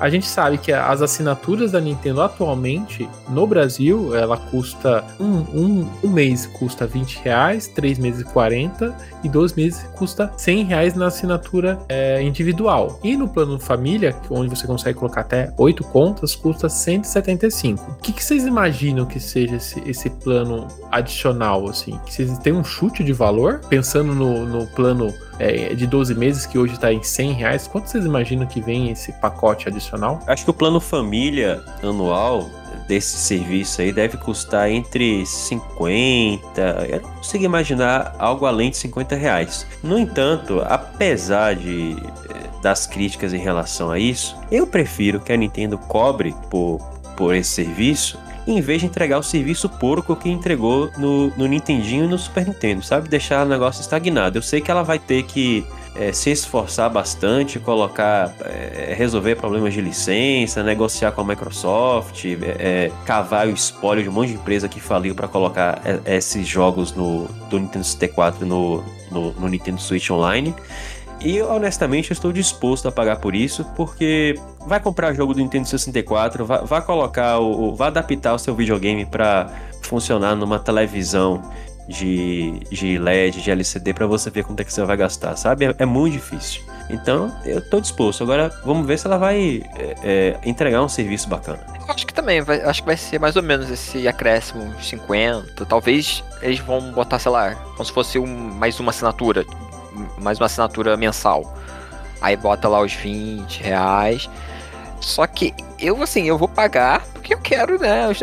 A gente sabe que as assinaturas da Nintendo atualmente no Brasil ela custa um, um, um mês custa 20 reais, três meses 40 e dois meses custa 100 reais na assinatura é, individual. E no plano família, onde você consegue colocar até oito contas, custa 175. O que, que vocês imaginam que seja esse, esse plano adicional assim? Que vocês têm um chute de valor pensando no, no plano é, de 12 meses que hoje está em 100 reais? Quanto vocês imaginam que vem esse pacote adicional? Acho que o plano família anual desse serviço aí deve custar entre 50. Eu não consigo imaginar algo além de 50 reais. No entanto, apesar de eh, das críticas em relação a isso, eu prefiro que a Nintendo cobre por, por esse serviço. Em vez de entregar o serviço porco que entregou no, no Nintendinho e no Super Nintendo, sabe? Deixar o negócio estagnado. Eu sei que ela vai ter que é, se esforçar bastante, colocar, é, resolver problemas de licença, negociar com a Microsoft, é, é, cavar o espólio de um monte de empresa que faliu para colocar é, esses jogos no, do Nintendo 64 no, no, no Nintendo Switch Online. E honestamente eu estou disposto a pagar por isso, porque vai comprar jogo do Nintendo 64, vai, vai colocar o, vai adaptar o seu videogame para funcionar numa televisão de, de LED, de LCD, para você ver quanto é que você vai gastar, sabe? É, é muito difícil. Então, eu tô disposto. Agora, vamos ver se ela vai é, é, entregar um serviço bacana. Acho que também, vai, acho que vai ser mais ou menos esse acréscimo, 50. Talvez eles vão botar, sei lá, como se fosse um, mais uma assinatura. Mais uma assinatura mensal. Aí bota lá os 20 reais. Só que eu, assim, eu vou pagar porque eu quero, né, os,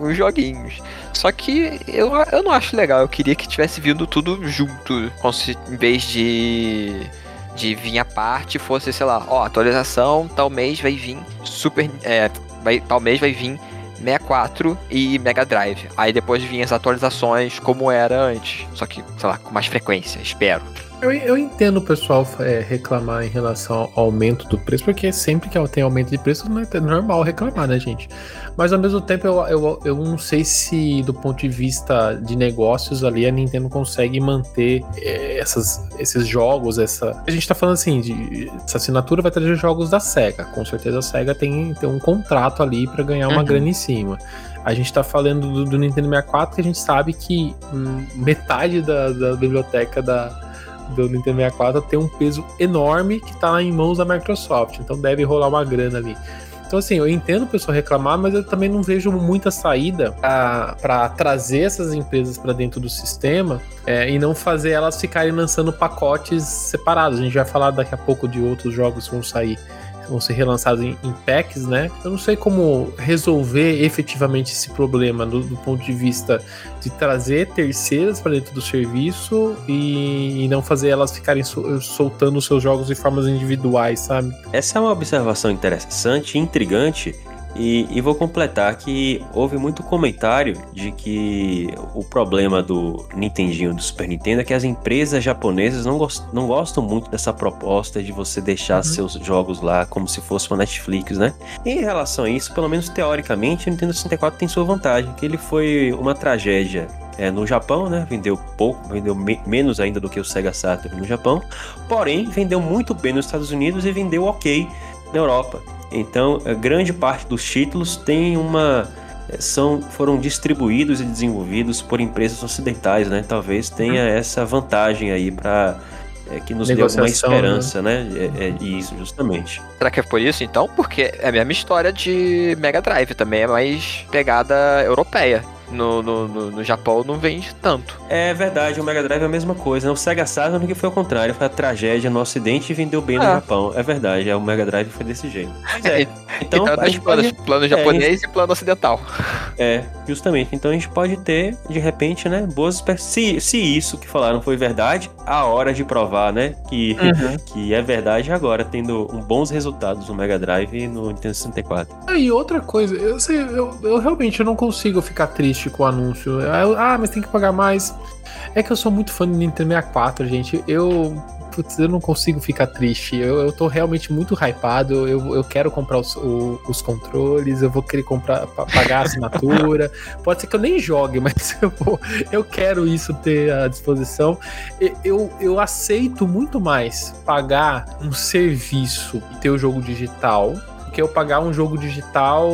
os joguinhos. Só que eu, eu não acho legal. Eu queria que tivesse vindo tudo junto. Em vez de de vir a parte fosse, sei lá, ó, atualização, tal mês vai vir Super. É, vai, tal mês vai vir 64 e Mega Drive. Aí depois vinha as atualizações como era antes. Só que, sei lá, com mais frequência, espero. Eu, eu entendo o pessoal é, reclamar em relação ao aumento do preço, porque sempre que tem aumento de preço não é normal reclamar, né, gente? Mas ao mesmo tempo eu, eu, eu não sei se do ponto de vista de negócios ali a Nintendo consegue manter é, essas, esses jogos, essa. A gente tá falando assim, de, essa assinatura vai trazer jogos da SEGA. Com certeza a SEGA tem, tem um contrato ali para ganhar uma uhum. grana em cima. A gente tá falando do, do, Nintendo 64 que a gente sabe que hum, metade da, da biblioteca da do Nintendo 64 tem um peso enorme que está em mãos da Microsoft, então deve rolar uma grana ali. Então, assim, eu entendo o pessoal reclamar, mas eu também não vejo muita saída para trazer essas empresas para dentro do sistema é, e não fazer elas ficarem lançando pacotes separados. A gente vai falar daqui a pouco de outros jogos que vão sair vão ser relançados em, em packs, né? Eu não sei como resolver efetivamente esse problema do, do ponto de vista de trazer terceiras para dentro do serviço e, e, não fazer elas ficarem sol, soltando seus jogos de formas individuais, sabe? Essa é uma observação interessante, intrigante e, e, vou completar que houve muito comentário de que o problema do Nintendinho do Super Nintendo é que as empresas japonesas não, gost, não gostam muito dessa proposta de você deixar uhum. seus jogos lá como se fosse uma Netflix, né? E em relação a isso, pelo menos teoricamente, o Nintendo 64 tem sua vantagem, que ele foi uma tragédia é, no Japão, né? Vendeu pouco, vendeu me menos ainda do que o Sega Saturn no Japão, porém vendeu muito bem nos Estados Unidos e vendeu ok na Europa. Então, grande parte dos títulos tem uma eh, são foram distribuídos e desenvolvidos por empresas ocidentais, né? Talvez tenha uhum. essa vantagem aí para é, eh, que nos dê alguma né? esperança, né? né? É, é, isso, justamente. Será que é por isso, então? Porque é a mesma história de Mega Drive, também é mais pegada europeia no, no, no, no, Japão não vende tanto. É verdade, o Mega Drive é a mesma coisa. Né? O Sega Saturn que foi o contrário, foi a tragédia no ocidente e vendeu bem no ah. Japão. É verdade, é, o Mega Drive foi desse jeito. Mas é. Então, então a gente pode... plano é, japonês gente... e plano ocidental. É, justamente. Então a gente pode ter, de repente, né, boas se, se isso que falaram foi verdade, a hora de provar, né, que, uhum. que é verdade agora, tendo um bons resultados no Mega Drive e no Nintendo 64. Ah, e outra coisa, eu, sei, eu, eu realmente eu não consigo ficar triste com o anúncio. Ah, mas tem que pagar mais. É que eu sou muito fã do Nintendo 64, gente. Eu. Putz, eu não consigo ficar triste. Eu, eu tô realmente muito hypado. Eu, eu quero comprar os, o, os controles, eu vou querer comprar, pagar a assinatura. Pode ser que eu nem jogue, mas eu, vou, eu quero isso ter à disposição. Eu, eu aceito muito mais pagar um serviço e ter o jogo digital que eu pagar um jogo digital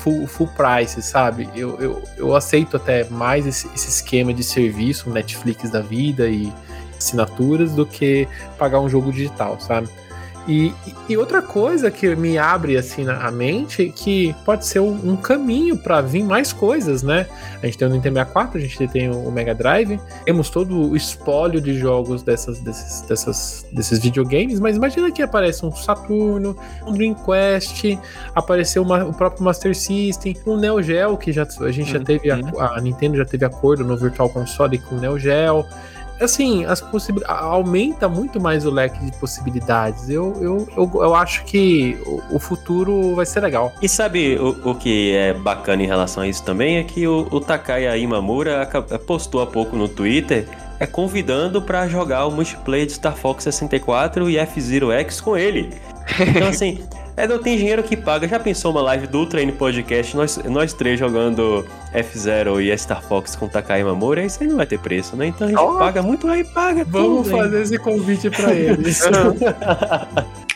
full, full price, sabe? Eu, eu, eu aceito até mais esse, esse esquema de serviço, Netflix da vida e assinaturas, do que pagar um jogo digital, sabe? E, e, outra coisa que me abre assim na mente que pode ser um, um caminho para vir mais coisas, né? A gente tem o Nintendo 64, a gente tem o Mega Drive, temos todo o espólio de jogos dessas, desses, dessas, desses videogames, mas imagina que aparece um Saturno, um Dreamcast, apareceu uma, o próprio Master System, um Neo Geo, que já, a gente já uhum. teve, a, a Nintendo já teve acordo no Virtual Console com o Neo Geo assim, as possibilidades aumenta muito mais o leque de possibilidades. Eu, eu, eu, eu acho que o, o, futuro vai ser legal. E sabe o, o que é bacana em relação a isso também? É que o, o Takaya Imamura postou há pouco no Twitter é convidando para jogar o multiplayer de Star Fox 64 e F-Zero X com ele. Então, assim, é, não tem dinheiro que paga. Já pensou uma live do Ultra N Podcast, nós, nós três jogando F0 e Star Fox com Takai Mamura, isso aí não vai ter preço, né? Então a gente oh. paga muito, aí paga Vamos tudo, fazer hein? esse convite para eles.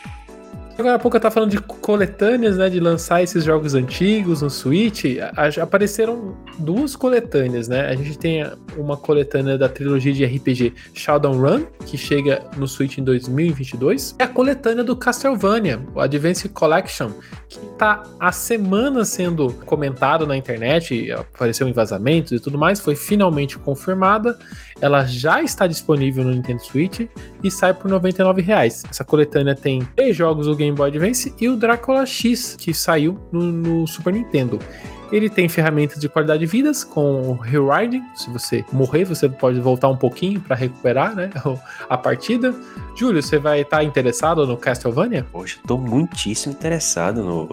Agora há pouco eu tava falando de coletâneas, né? De lançar esses jogos antigos no Switch. A- apareceram duas coletâneas, né? A gente tem uma coletânea da trilogia de RPG Shadowrun, que chega no Switch em 2022. É a coletânea do Castlevania, o Advance Collection, que tá há semanas sendo comentado na internet, apareceu em vazamentos e tudo mais, foi finalmente confirmada. Ela já está disponível no Nintendo Switch e sai por 99 reais. Essa coletânea tem três jogos do Game Boy Advance e o Drácula X, que saiu no, no Super Nintendo. Ele tem ferramentas de qualidade de vidas com o Rewinding. Se você morrer, você pode voltar um pouquinho para recuperar né, a partida. Júlio, você vai estar interessado no Castlevania? Poxa, tô muitíssimo interessado no,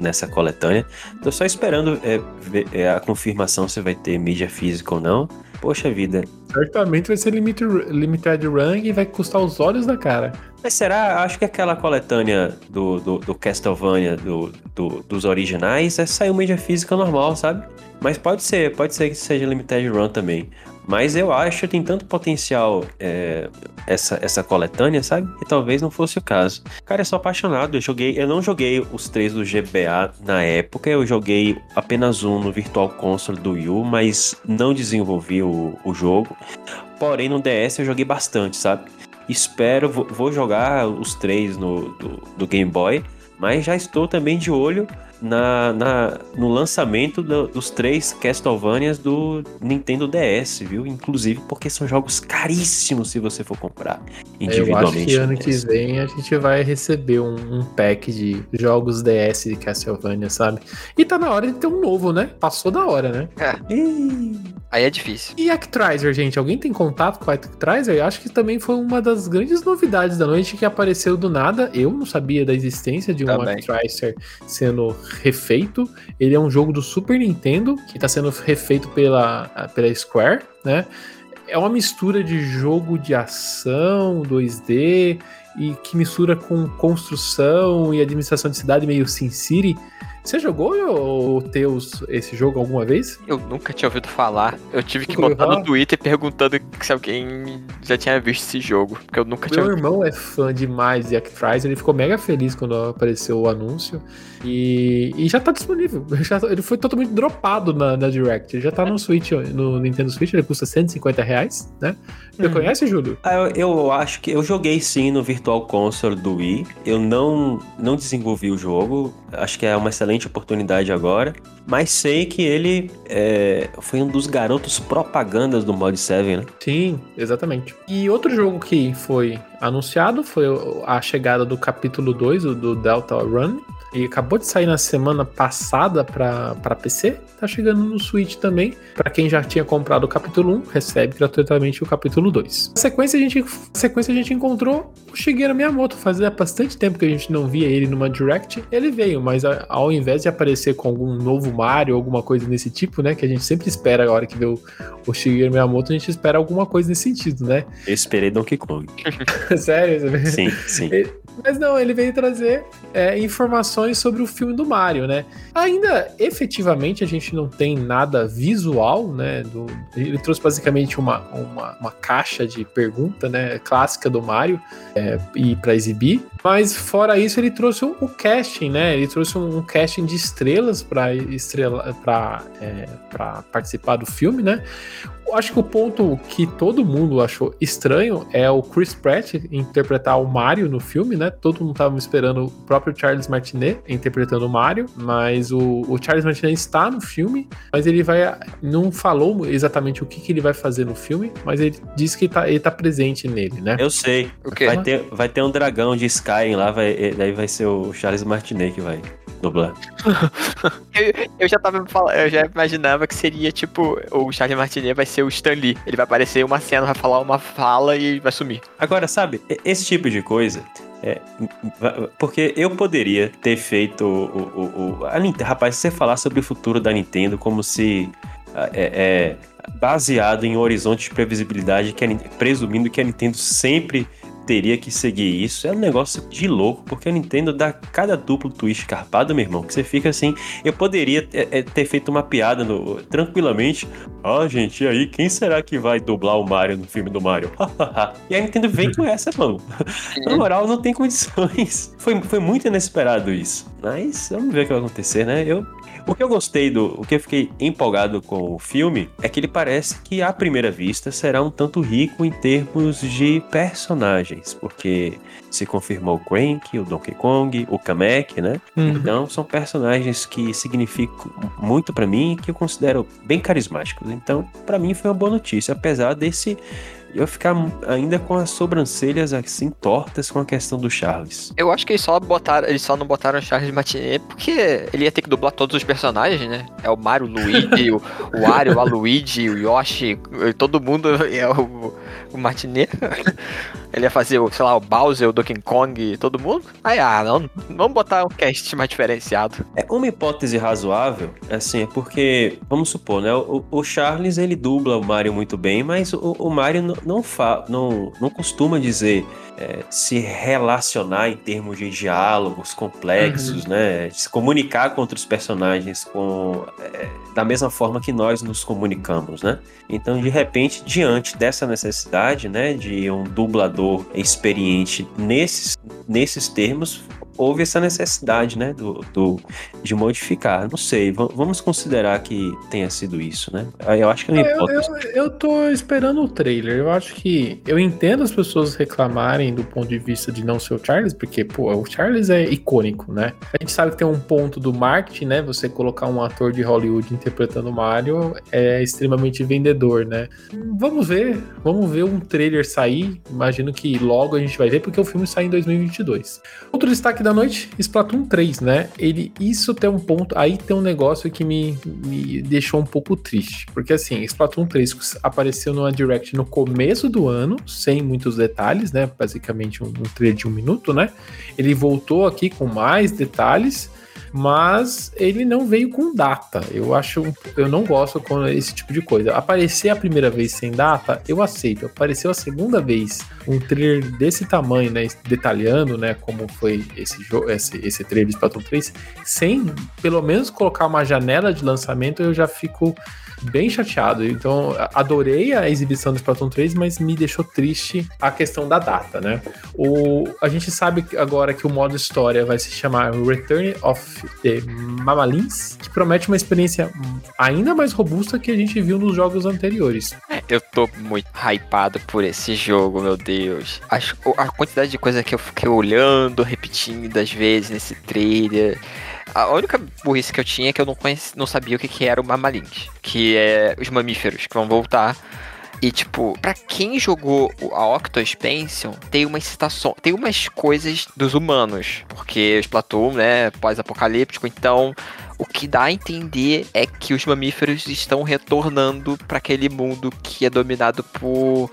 nessa coletânea. Tô só esperando é, ver, é, a confirmação se vai ter mídia física ou não. Poxa vida. Certamente vai ser limited, limited run e vai custar os olhos da cara. Mas será? Acho que aquela coletânea do, do, do Castlevania do, do, dos originais é saiu mídia física normal, sabe? Mas pode ser, pode ser que seja limited run também. Mas eu acho que tem tanto potencial é, essa, essa coletânea, sabe? E talvez não fosse o caso. Cara, eu sou apaixonado. Eu joguei. Eu não joguei os três do GBA na época. Eu joguei apenas um no Virtual Console do Wii U, mas não desenvolvi o, o jogo. Porém, no DS eu joguei bastante, sabe? Espero, vou, vou jogar os três no, do, do Game Boy. Mas já estou também de olho na, na, no lançamento do, dos três Castlevanias do Nintendo DS, viu? Inclusive porque são jogos caríssimos se você for comprar individualmente. Eu acho que ano que vem a gente vai receber um, um, pack de jogos DS de Castlevania, sabe? E tá na hora de ter um novo, né? Passou da hora, né? É. Aí é difícil. E Actraiser, gente? Alguém tem contato com Actraiser? Eu acho que também foi uma das grandes novidades da noite que apareceu do nada. Eu não sabia da existência de um Actraiser sendo refeito. Ele é um jogo do Super Nintendo que está sendo refeito pela, pela Square, né? É uma mistura de jogo de ação, 2D, e que mistura com construção e administração de cidade meio Sin City. Você jogou o Teus esse jogo alguma vez? Eu nunca tinha ouvido falar. Eu tive que botar no Twitter perguntando se alguém já tinha visto esse jogo, porque eu nunca Meu tinha Meu irmão é fã demais de Actraiser, ele ficou mega feliz quando apareceu o anúncio. E, e já tá disponível. Já, ele foi totalmente dropado na, na Direct. Ele já tá no Switch, no Nintendo Switch, ele custa 150 reais, né? Você hum. conhece, Júlio? Ah, eu, eu, acho que eu joguei sim no Virtual Console do Wii. Eu não, não desenvolvi o jogo. Acho que é uma excelente oportunidade agora. Mas sei que ele é, foi um dos garotos propagandas do Mod 7, né? Sim, exatamente. E outro jogo que foi anunciado foi a chegada do capítulo 2 do Delta Run e acabou de sair na semana passada para PC, tá chegando no Switch também. Para quem já tinha comprado o capítulo 1, recebe gratuitamente o capítulo 2. Na sequência a gente, sequência a gente encontrou o Shigeru Miyamoto, fazia bastante tempo que a gente não via ele numa Direct. Ele veio, mas ao invés de aparecer com algum novo Mario, alguma coisa nesse tipo, né, que a gente sempre espera a hora que vê o, o Shigeru Miyamoto, a gente espera alguma coisa nesse sentido, né? Eu esperei Donkey Kong. Sério? Sim, sim. Ele, mas não, ele veio trazer é, informações sobre o filme do Mario, né? Ainda, efetivamente, a gente não tem nada visual, né? Do, ele trouxe basicamente uma, uma, uma, caixa de pergunta, né? Clássica do Mario é, e para exibir. Mas fora isso, ele trouxe o, o casting, né? Ele trouxe um, um casting de estrelas para estrela, para é, participar do filme, né? acho que o ponto que todo mundo achou estranho é o Chris Pratt interpretar o Mario no filme, né? Todo mundo tava esperando o próprio Charles Martinet interpretando o Mario, mas o, o Charles Martinet está no filme, mas ele vai. Não falou exatamente o que, que ele vai fazer no filme, mas ele disse que tá, ele tá presente nele, né? Eu sei. O quê? Vai ter, vai ter um dragão de Skyrim lá, vai, daí vai ser o Charles Martinet que vai dublar. eu, eu, já tava eu já imaginava que seria tipo o Charles Martinet vai ser o Stan Lee. Ele vai aparecer uma cena, vai falar uma fala e vai sumir. Agora, sabe, esse tipo de coisa. É, porque eu poderia ter feito o, o, o, a. Rapaz, você falar sobre o futuro da Nintendo como se é, é baseado em horizonte de previsibilidade, que a, presumindo que a Nintendo sempre teria que seguir isso. É um negócio de louco, porque a Nintendo dá cada duplo twist carpado, meu irmão, que você fica assim. Eu poderia é, é, ter feito uma piada no, tranquilamente. Ah, gente, e aí, quem será que vai dublar o Mario no filme do Mario? e a Nintendo vem com essa, mano. Na moral, não tem condições. Foi, foi muito inesperado isso. Mas vamos ver o que vai acontecer, né? Eu o que eu gostei do. O que eu fiquei empolgado com o filme é que ele parece que, à primeira vista, será um tanto rico em termos de personagens. Porque se confirmou o Crank, o Donkey Kong, o Kamek, né? Uhum. Então são personagens que significam muito para mim e que eu considero bem carismáticos. Então, para mim foi uma boa notícia, apesar desse eu ficar ainda com as sobrancelhas assim tortas com a questão do Charles. Eu acho que eles só botaram, eles só não botaram o Charles Martinet porque ele ia ter que dublar todos os personagens, né? É o Mario, o Luigi, o, o Wario, o Luigi, o Yoshi, todo mundo é o, o Martinet. Ele ia fazer, sei lá, o Bowser, o Donkey Kong, todo mundo. Aí, ah, não, vamos botar um cast mais diferenciado. É uma hipótese razoável, assim, é porque, vamos supor, né, o, o Charles, ele dubla o Mario muito bem, mas o, o Mario não, não, fa, não, não costuma dizer é, se relacionar em termos de diálogos complexos, uhum. né? Se comunicar com outros personagens com, é, da mesma forma que nós nos comunicamos, né? Então, de repente, diante dessa necessidade, né, de um dublador experiente nesses, nesses termos, houve essa necessidade, né, do, do de modificar. Não sei, vamos considerar que tenha sido isso, né? Eu acho que não importa. Eu, eu, eu tô esperando o trailer. Eu acho que eu entendo as pessoas reclamarem do ponto de vista de não ser o Charles, porque pô, o Charles é icônico, né? A gente sabe que tem um ponto do marketing, né? Você colocar um ator de Hollywood interpretando o Mario é extremamente vendedor, né? Vamos ver, vamos ver um trailer sair. Imagino que logo a gente vai ver, porque o filme sai em 2022. Outro destaque da noite, Splatoon 3, né? Ele, isso tem um ponto, aí tem um negócio que me, me deixou um pouco triste, porque assim, Splatoon 3 apareceu numa Direct no começo do ano, sem muitos detalhes, né? Basicamente um, um trailer de um minuto, né? Ele voltou aqui com mais detalhes, mas ele não veio com data. Eu acho, eu não gosto com esse tipo de coisa. Aparecer a primeira vez sem data, eu aceito. Apareceu a segunda vez um trailer desse tamanho, né, detalhando, né, como foi esse jogo, esse, esse trailer de Splatoon 3, sem pelo menos colocar uma janela de lançamento, eu já fico bem chateado. Então, adorei a exibição do Splatoon 3, mas me deixou triste a questão da data, né? O, a gente sabe agora que o modo história vai se chamar Return of the Mamalins, que promete uma experiência ainda mais robusta que a gente viu nos jogos anteriores. Eu tô muito hypado por esse jogo, meu Deus. A, a quantidade de coisa que eu fiquei olhando, repetindo às vezes nesse trailer. A única burrice que eu tinha é que eu não, conheci, não sabia o que, que era o Mamalins, que é os mamíferos que vão voltar. E, tipo, pra quem jogou a Octo Expansion, tem uma citação, tem umas coisas dos humanos. Porque os Splatoon, né, pós-apocalíptico, então o que dá a entender é que os mamíferos estão retornando para aquele mundo que é dominado por,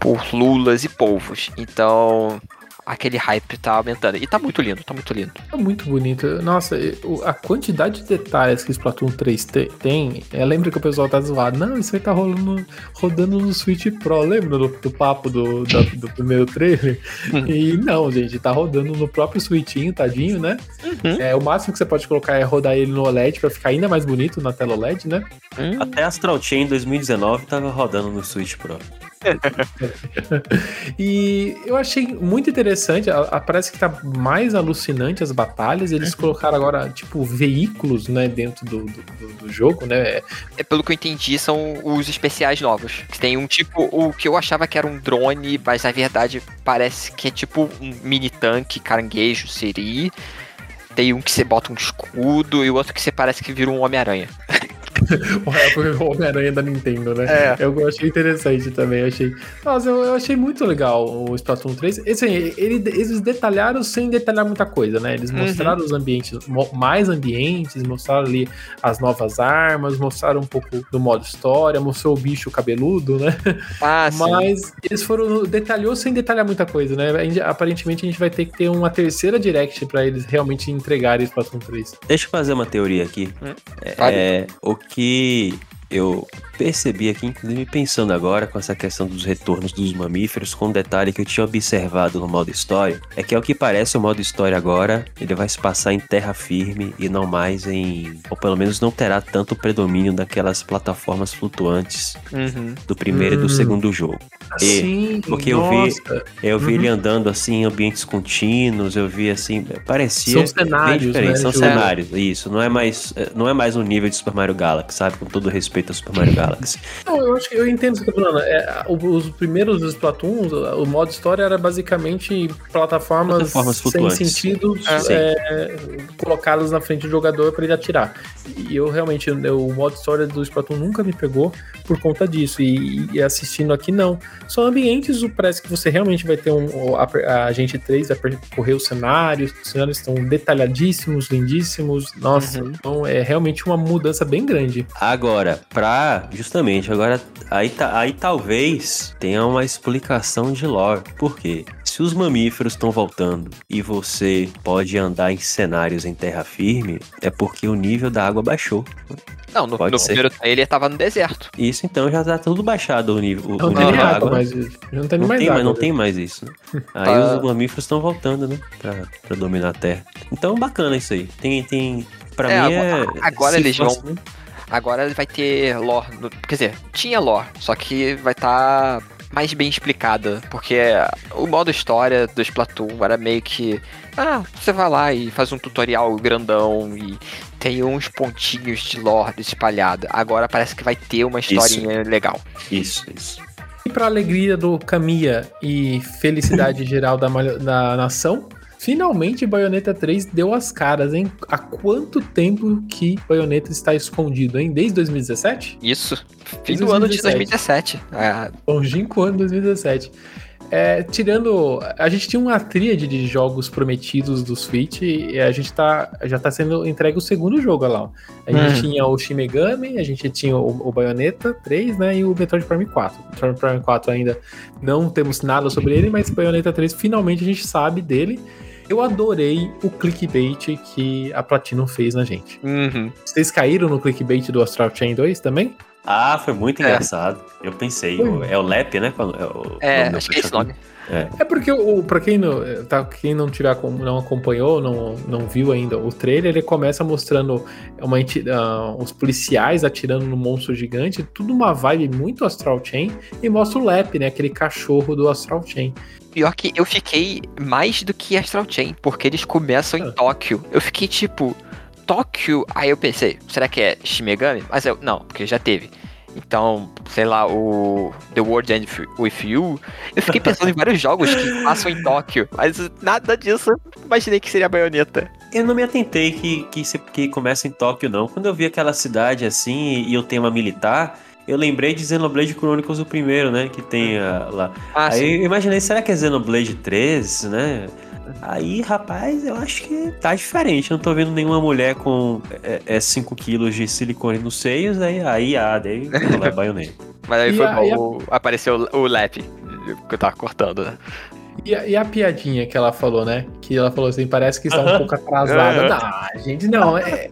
por lulas e polvos. Então, aquele hype tá aumentando. E tá muito lindo, tá muito lindo. Tá muito bonito. Nossa, a quantidade de detalhes que Splatoon 3 tem, é, lembra que o pessoal tá zoado. Não, isso aí tá rolando, rodando no Switch Pro. Lembra do, do papo do, do, do primeiro trailer? Uhum. e não, gente, tá rodando no próprio Switchinho, tadinho, né? Uhum. É, o máximo que você pode colocar é rodar ele no OLED pra ficar ainda mais bonito na tela OLED, né? Uhum. Até Astral Chain 2019 tava rodando no Switch Pro. e eu achei muito interessante. A, a, parece que tá mais alucinante as batalhas. Eles uhum. colocaram agora, tipo, veículos, né, dentro do, do, do, jogo, né? É, pelo que eu entendi, são os especiais novos. Que tem um tipo, o que eu achava que era um drone, mas na verdade parece que é tipo um mini tanque, caranguejo, siri. Tem um que você bota um escudo e o outro que você parece que vira um Homem-Aranha. o Homem-Aranha da Nintendo, né? É. Eu achei interessante também. Eu achei. Nossa, eu, eu, achei muito legal o Splatoon 3. Assim, ele, eles detalharam sem detalhar muita coisa, né? Eles uhum. mostraram uhum. os ambientes, mais ambientes, mostraram ali as novas armas, mostraram um pouco do modo história, mostrou o bicho cabeludo, né? Ah, Mas sim. eles foram. detalhou sem detalhar muita coisa, né? Aparentemente a gente vai ter que ter uma terceira direct para eles realmente entregarem Splatoon 3. Deixa eu fazer uma teoria aqui. Hum, é, o que eu percebi aqui, inclusive pensando agora com essa questão dos retornos dos mamíferos, com um detalhe que eu tinha observado no modo história, é que ao que parece o modo história agora, ele vai se passar em terra firme e não mais em, ou pelo menos não terá tanto predomínio daquelas plataformas flutuantes Uhum. do primeiro e do Hum. segundo jogo. E- Sim, porque eu vi- nossa. Eu vi Uhum. ele andando assim em ambientes contínuos, eu vi assim, parecia São cenários, bem diferente, né, são cenários, isso, não é mais não é mais um nível de Super Mario Galaxy, sabe, com todo respeito a Super Mario Galaxy. Não, eu acho que eu entendo o que você tá falando. É, os primeiros Splatoons, o modo história era basicamente plataformas, Plataformas sem sentido É. é, colocadas na frente do jogador para ele atirar. E eu realmente, eu- o modo história do Splatoon nunca me pegou por conta disso. E, e assistindo aqui, não. São ambientes, parece que você realmente vai ter um. A, a gente 3 vai percorrer os cenários, os cenários estão detalhadíssimos, lindíssimos. Nossa, Uhum. então é realmente uma mudança bem grande. Agora, pra justamente agora aí tá, aí talvez tenha uma explicação de lore. Por quê? Se os mamíferos estão voltando e você pode andar em cenários em terra firme, é porque o nível da água baixou. Não, no, Pode no ser. primeiro ele tava no deserto. Isso então já tá tudo baixado o nível, o, Não o nível da água, água. mas não tem Não mais tem, água. mas não né? tem mais isso. Né? Aí Tá. os mamíferos estão voltando, né? Pra, pra dominar a Terra. Então, bacana isso aí. Tem, tem, pra É, mim é... agora eles fosse- vão- Agora vai ter lore. no- quer dizer, tinha lore, só que vai estar mais bem explicada. Porque o modo história do Splatoon era meio que. Ah, você vai lá e faz um tutorial grandão e tem uns pontinhos de lore espalhado. Agora parece que vai ter uma historinha legal. Isso, isso. E para alegria do Kamiya e felicidade geral da, da nação, finalmente Bayonetta 3 deu as caras, hein? Há quanto tempo que Bayonetta está escondido, hein? Desde 2017? Isso. Fim do ano de 2017. 2017. Ah, Longínquo ano 2017. É, tirando. A gente tinha uma tríade de jogos prometidos do Switch e a gente tá, já tá sendo entregue o segundo jogo lá. A gente Hum. tinha o Shin Megami, a gente tinha o, o Bayonetta 3, né? E o Metroid Prime 4. O Metroid Prime 4 ainda não temos nada sobre ele, mas Bayonetta 3 finalmente a gente sabe dele. Eu adorei o clickbait que a Platinum fez na gente. uhum. Vocês caíram no clickbait do Astral Chain 2 também? Ah, foi muito É. engraçado. Eu pensei, o- é o Lep, né? É, o É, acho que é esse nome. É porque, o, pra quem não, tá, quem não, tiver, não acompanhou, não, não viu ainda o trailer, ele começa mostrando uma, ah, os policiais atirando no monstro gigante, tudo uma vibe muito Astral Chain, e mostra o Lep, né? Aquele cachorro do Astral Chain. Pior que eu fiquei mais do que Astral Chain, porque eles começam em Ah. Tóquio. Eu fiquei tipo, Tóquio? Aí eu pensei, será que é Shimegami? Mas eu, não, porque já teve. Então, sei lá, o The World End With You. Eu fiquei pensando em vários jogos que passam em Tóquio, mas nada disso. Imaginei que seria a baioneta. Eu não me atentei que, que, que começa em Tóquio, não. Quando eu vi aquela cidade assim e o tema militar, eu lembrei de Xenoblade Chronicles o primeiro, né? Que tem a- lá. Ah, sim. Aí eu imaginei, será que é Xenoblade 3, né? Aí, rapaz, eu acho que tá diferente. Eu não tô vendo nenhuma mulher com 5 quilos de silicone nos seios, aí, aí, ah, daí lá, baioneta. Mas aí E foi a- bom, a- o- apareceu o Lap, que eu tava cortando, né? E a, e a piadinha que ela falou, né? Que ela falou assim, parece que está um Aham. pouco atrasada. Aham. Não, gente, não. É...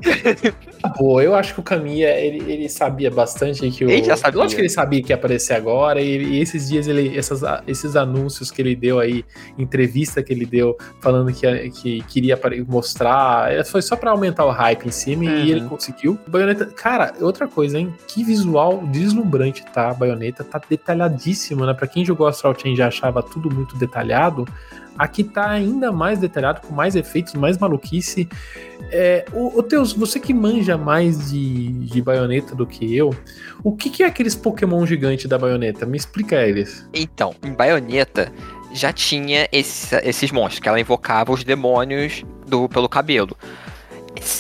Pô, eu acho que o Kamiya, ele, ele sabia bastante que o... Ele já sabia. Lógico que ele sabia que ia aparecer agora, e, e esses dias, ele, essas, esses anúncios que ele deu aí, entrevista que ele deu, falando que, que queria mostrar, é, foi só pra aumentar o hype em cima, Uhum. e ele conseguiu. Baioneta, cara, outra coisa, hein? Que visual deslumbrante tá a baioneta, tá detalhadíssimo, né? Pra quem jogou Astral Chain já achava tudo muito detalhado, aqui tá ainda mais detalhado, com mais efeitos, mais maluquice. É, o, o Teus, você que manja mais de, de baioneta do que eu, o que, que é aqueles Pokémon gigantes da baioneta? Me explica eles. Então, em Baioneta já tinha esse- esses monstros, que ela invocava os demônios do, pelo cabelo.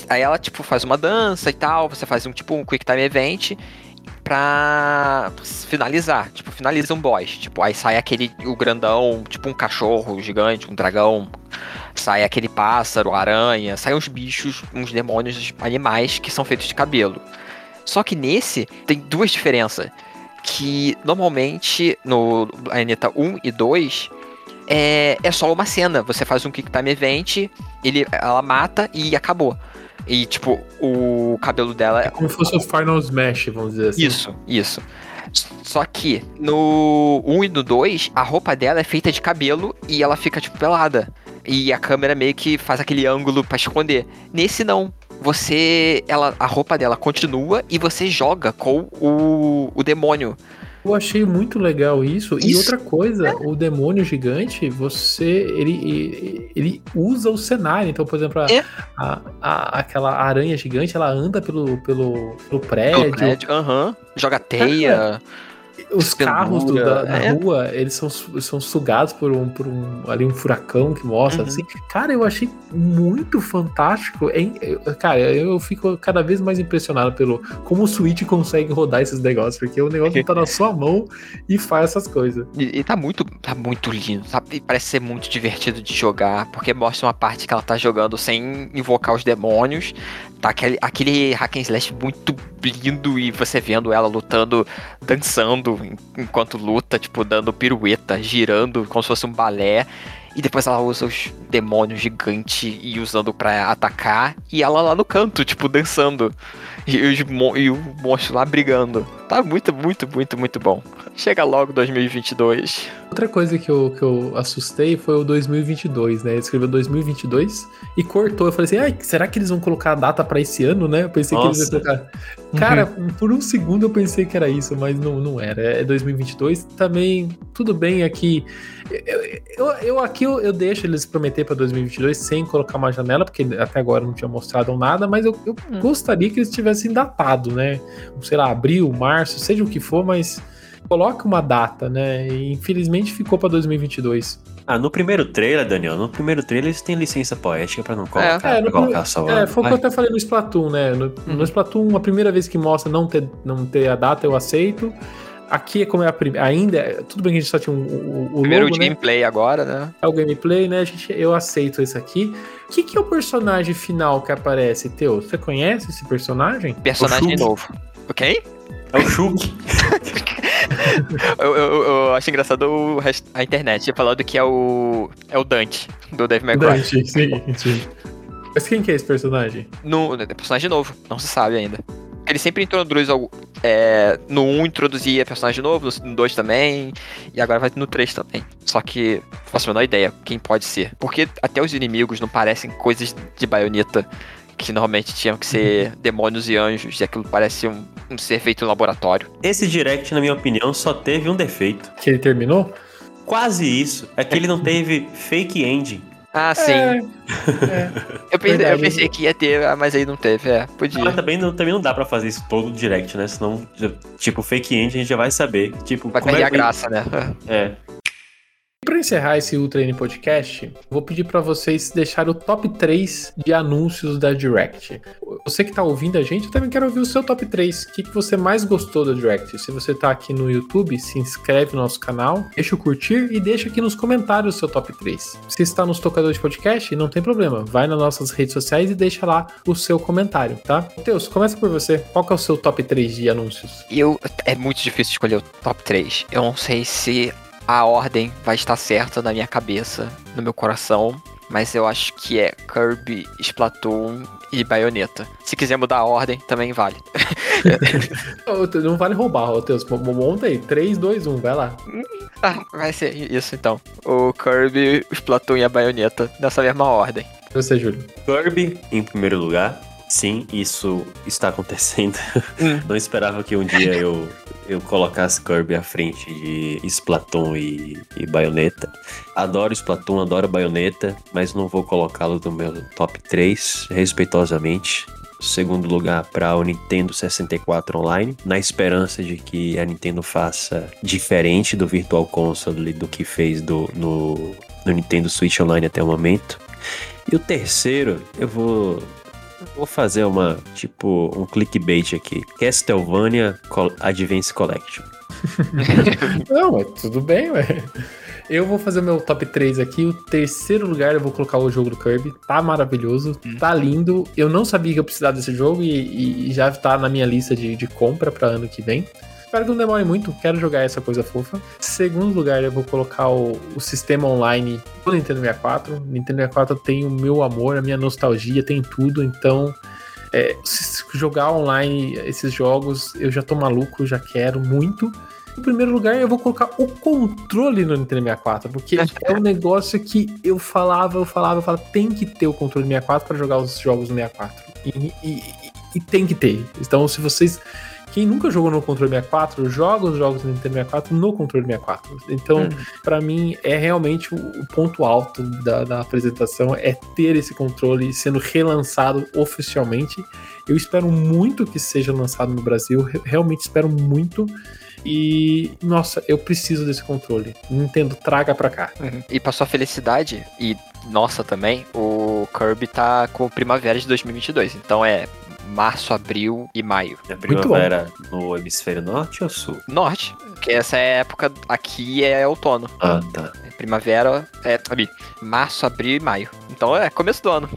Aí ela, tipo, faz uma dança e tal, você faz um tipo um Quick Time Event pra finalizar. Tipo, finaliza um boss. Tipo, aí sai aquele, o grandão, tipo um cachorro gigante, um dragão. Sai aquele pássaro, aranha, sai uns bichos, uns demônios, animais que são feitos de cabelo. Só que nesse tem duas diferenças que normalmente no Planeta 1 e 2 é, é só uma cena. Você faz um Kick Time Event, ele, ela mata e acabou. E, tipo, o cabelo dela É como se fosse o Final Smash, vamos dizer assim. Isso, isso. Só que no 1 e no 2, a roupa dela é feita de cabelo e ela fica, tipo, pelada. E a câmera meio que faz aquele ângulo pra esconder. Nesse não. Você. Ela, a roupa dela continua e você joga com o, o demônio. Eu achei muito legal isso. E Isso. outra coisa, o demônio gigante, você. Ele, ele, usa o cenário. Então, por exemplo, a, É. a- a- aquela aranha gigante, ela anda pelo, pelo, pelo Pelo prédio. prédio, Aham. Joga teia. Os carros do- da, da É. rua, eles são, são sugados por um, por um ali um furacão que mostra Uhum. assim. Cara, eu achei muito fantástico. Eu- Cara, eu fico cada vez mais impressionado pelo como o Switch consegue rodar esses negócios, porque o negócio tá na sua mão e faz essas coisas. E, e tá muito, tá muito lindo, sabe? E Parece ser muito divertido de jogar, porque mostra uma parte que ela tá jogando sem invocar os demônios. Tá aquele, aquele hack and slash muito lindo e você vendo ela lutando, dançando en- enquanto luta, tipo, dando pirueta, girando como se fosse um balé. E depois ela usa os demônios gigantes e usando pra atacar. E ela lá no canto, tipo, dançando. E, os e o monstro lá brigando. Tá muito, muito, muito, muito bom. Chega logo 2022. Outra coisa que eu, que eu assustei foi o 2022, né? Ele escreveu 2022 e cortou. Eu falei assim, ai, será que eles vão colocar a data pra esse ano, né? Eu pensei que eles Nossa. iam colocar. Cara, por um segundo eu pensei que era isso, mas não, não era. É 2022. Também, tudo bem aqui. Eu, eu, eu- aqui eu, eu deixo eles prometer pra 2022 sem colocar uma janela, porque até agora não tinha mostrado nada, mas eu, eu Hum. gostaria que eles tivessem datado, né? Sei lá, abril, março, seja o que for, mas coloque uma data, né? E infelizmente ficou pra 2022. Ah, no primeiro trailer, Daniel, no primeiro trailer eles têm licença poética pra não colocar, É, no pra colocar só É, foi o que eu até falei no Splatoon, né? No, no Splatoon, a primeira vez que mostra não ter, não ter a data, eu aceito. Aqui, como é a primeira. Ainda. é- Tudo bem que a gente só tinha um- o, o Primeiro logo, de né? gameplay agora, né? É o gameplay, né? A gente, eu aceito esse aqui. O que, que é o personagem final que aparece, Teu? Você conhece esse personagem? Personagem novo. Ok? É o Shulk. Eu, eu- eu acho engraçado o a internet falando que é o. É o Dante, do Dave McCoy. Dante, sim, sim. Mas quem que é esse personagem? No, é personagem novo, não se sabe ainda. Ele sempre introduz algo. É, no 1 introduzia personagem novo, no 2 também, e agora vai no 3 também. Só que faço a menor ideia quem pode ser. Porque até os inimigos não parecem coisas de baioneta que normalmente tinham que ser demônios e anjos, e aquilo parece um, um ser feito em laboratório. Esse direct, na minha opinião, só teve um defeito. Que ele terminou? Quase isso. É que ele não teve fake ending. Ah, sim. É, eu, pensei, eu pensei que ia ter, ah, mas aí não teve, é. Podia. Mas também não, também não dá pra fazer isso todo direct, né? Senão, tipo, fake ending a gente já vai saber. Tipo, Vai como perder é a graça, né? É. Pra encerrar esse Ultra N Podcast, vou pedir pra vocês deixarem o top 3 de anúncios da Direct. Você que tá ouvindo a gente, eu também quero ouvir o seu top 3. O que, que você mais gostou da Direct? Se você tá aqui no YouTube, se inscreve no nosso canal, deixa o curtir e deixa aqui nos comentários o seu top 3. Se está nos tocadores de podcast, não tem problema. Vai nas nossas redes sociais e deixa lá o seu comentário, tá? Matheus, começa por você. Qual é o seu top 3 de anúncios? Eu é muito difícil escolher o top 3. Eu não sei se a ordem vai estar certa na minha cabeça, no meu coração, mas eu acho que é Kirby, Splatoon e Bayonetta. Se quiser mudar a ordem, também vale. Não vale roubar, Matheus. Monta aí. 3, 2, 1, vai lá. Ah, vai ser isso então. O Kirby, o Splatoon e a Bayonetta nessa mesma ordem. Você, Júlio. Kirby em primeiro lugar. Sim, isso está acontecendo. Hum. Não esperava que um dia eu, eu colocasse Kirby à frente de Splatoon e, e Bayonetta. Adoro Splatoon, adoro Bayonetta, mas não vou colocá-lo no meu top 3, respeitosamente. Segundo lugar para o Nintendo 64 Online, na esperança de que a Nintendo faça diferente do Virtual Console do que fez do, no, no Nintendo Switch Online até o momento. E o terceiro, eu vou Vou fazer uma, tipo, um clickbait aqui. Castlevania Advance Collection. Não, é tudo bem, ué. Eu vou fazer o meu top 3 aqui. O terceiro lugar eu vou colocar o jogo do Kirby. Tá maravilhoso, tá lindo. Eu não sabia que eu precisava desse jogo e, e- e já tá na minha lista de, de compra pra ano que vem. Espero que não demore muito, quero jogar essa coisa fofa. Segundo lugar, eu vou colocar o, o sistema online do Nintendo 64. Nintendo 64 tem o meu amor, a minha nostalgia, tem tudo, então É, se jogar online esses jogos, eu já tô maluco, já quero muito. Em primeiro lugar, eu vou colocar o controle no Nintendo 64, porque é um negócio que eu falava, eu falava, eu falava, tem que ter o controle 64 para jogar os jogos no 64. E, e, e, tem que ter. Então, se vocês. Quem nunca jogou no controle 64, joga os jogos do Nintendo 64 no controle 64. Então, hum. para mim, é realmente o ponto alto da, da apresentação é ter esse controle sendo relançado oficialmente. Eu espero muito que seja lançado no Brasil, realmente espero muito. E, nossa, eu preciso desse controle. Nintendo, traga pra cá. Uhum. E pra sua felicidade, e nossa também, o Kirby tá com primavera de 2022. Então é março, abril e maio. A primavera no hemisfério norte ou sul? Norte. Porque essa é a época aqui é outono. Ah, tá. Primavera é ali, março, abril e maio. Então é começo do ano.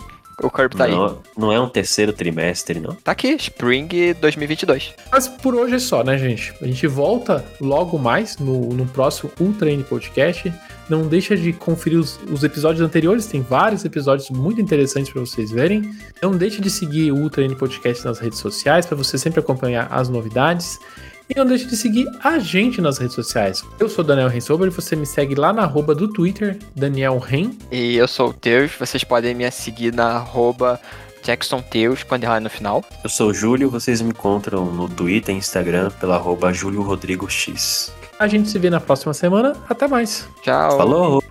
O Kirby tá não, aí. Não é um terceiro trimestre, não? Tá aqui, Spring 2022. Mas por hoje é só, né, gente? A gente volta logo mais no, no próximo Ultra N Podcast. Não deixa de conferir os, os, episódios anteriores, tem vários episódios muito interessantes para vocês verem. Não deixe de seguir o Ultra N Podcast nas redes sociais para você sempre acompanhar as novidades. E não deixe de seguir a gente nas redes sociais. Eu sou Daniel Rensober e você me segue lá na arroba do Twitter, Daniel Ren. E eu sou o Teus, vocês podem me seguir na arroba Jackson Teus, com underline no final. Eu sou o Júlio, vocês me encontram no Twitter e Instagram pela arroba Júlio Rodrigo X. A gente se vê na próxima semana. Até mais. Tchau. Falou.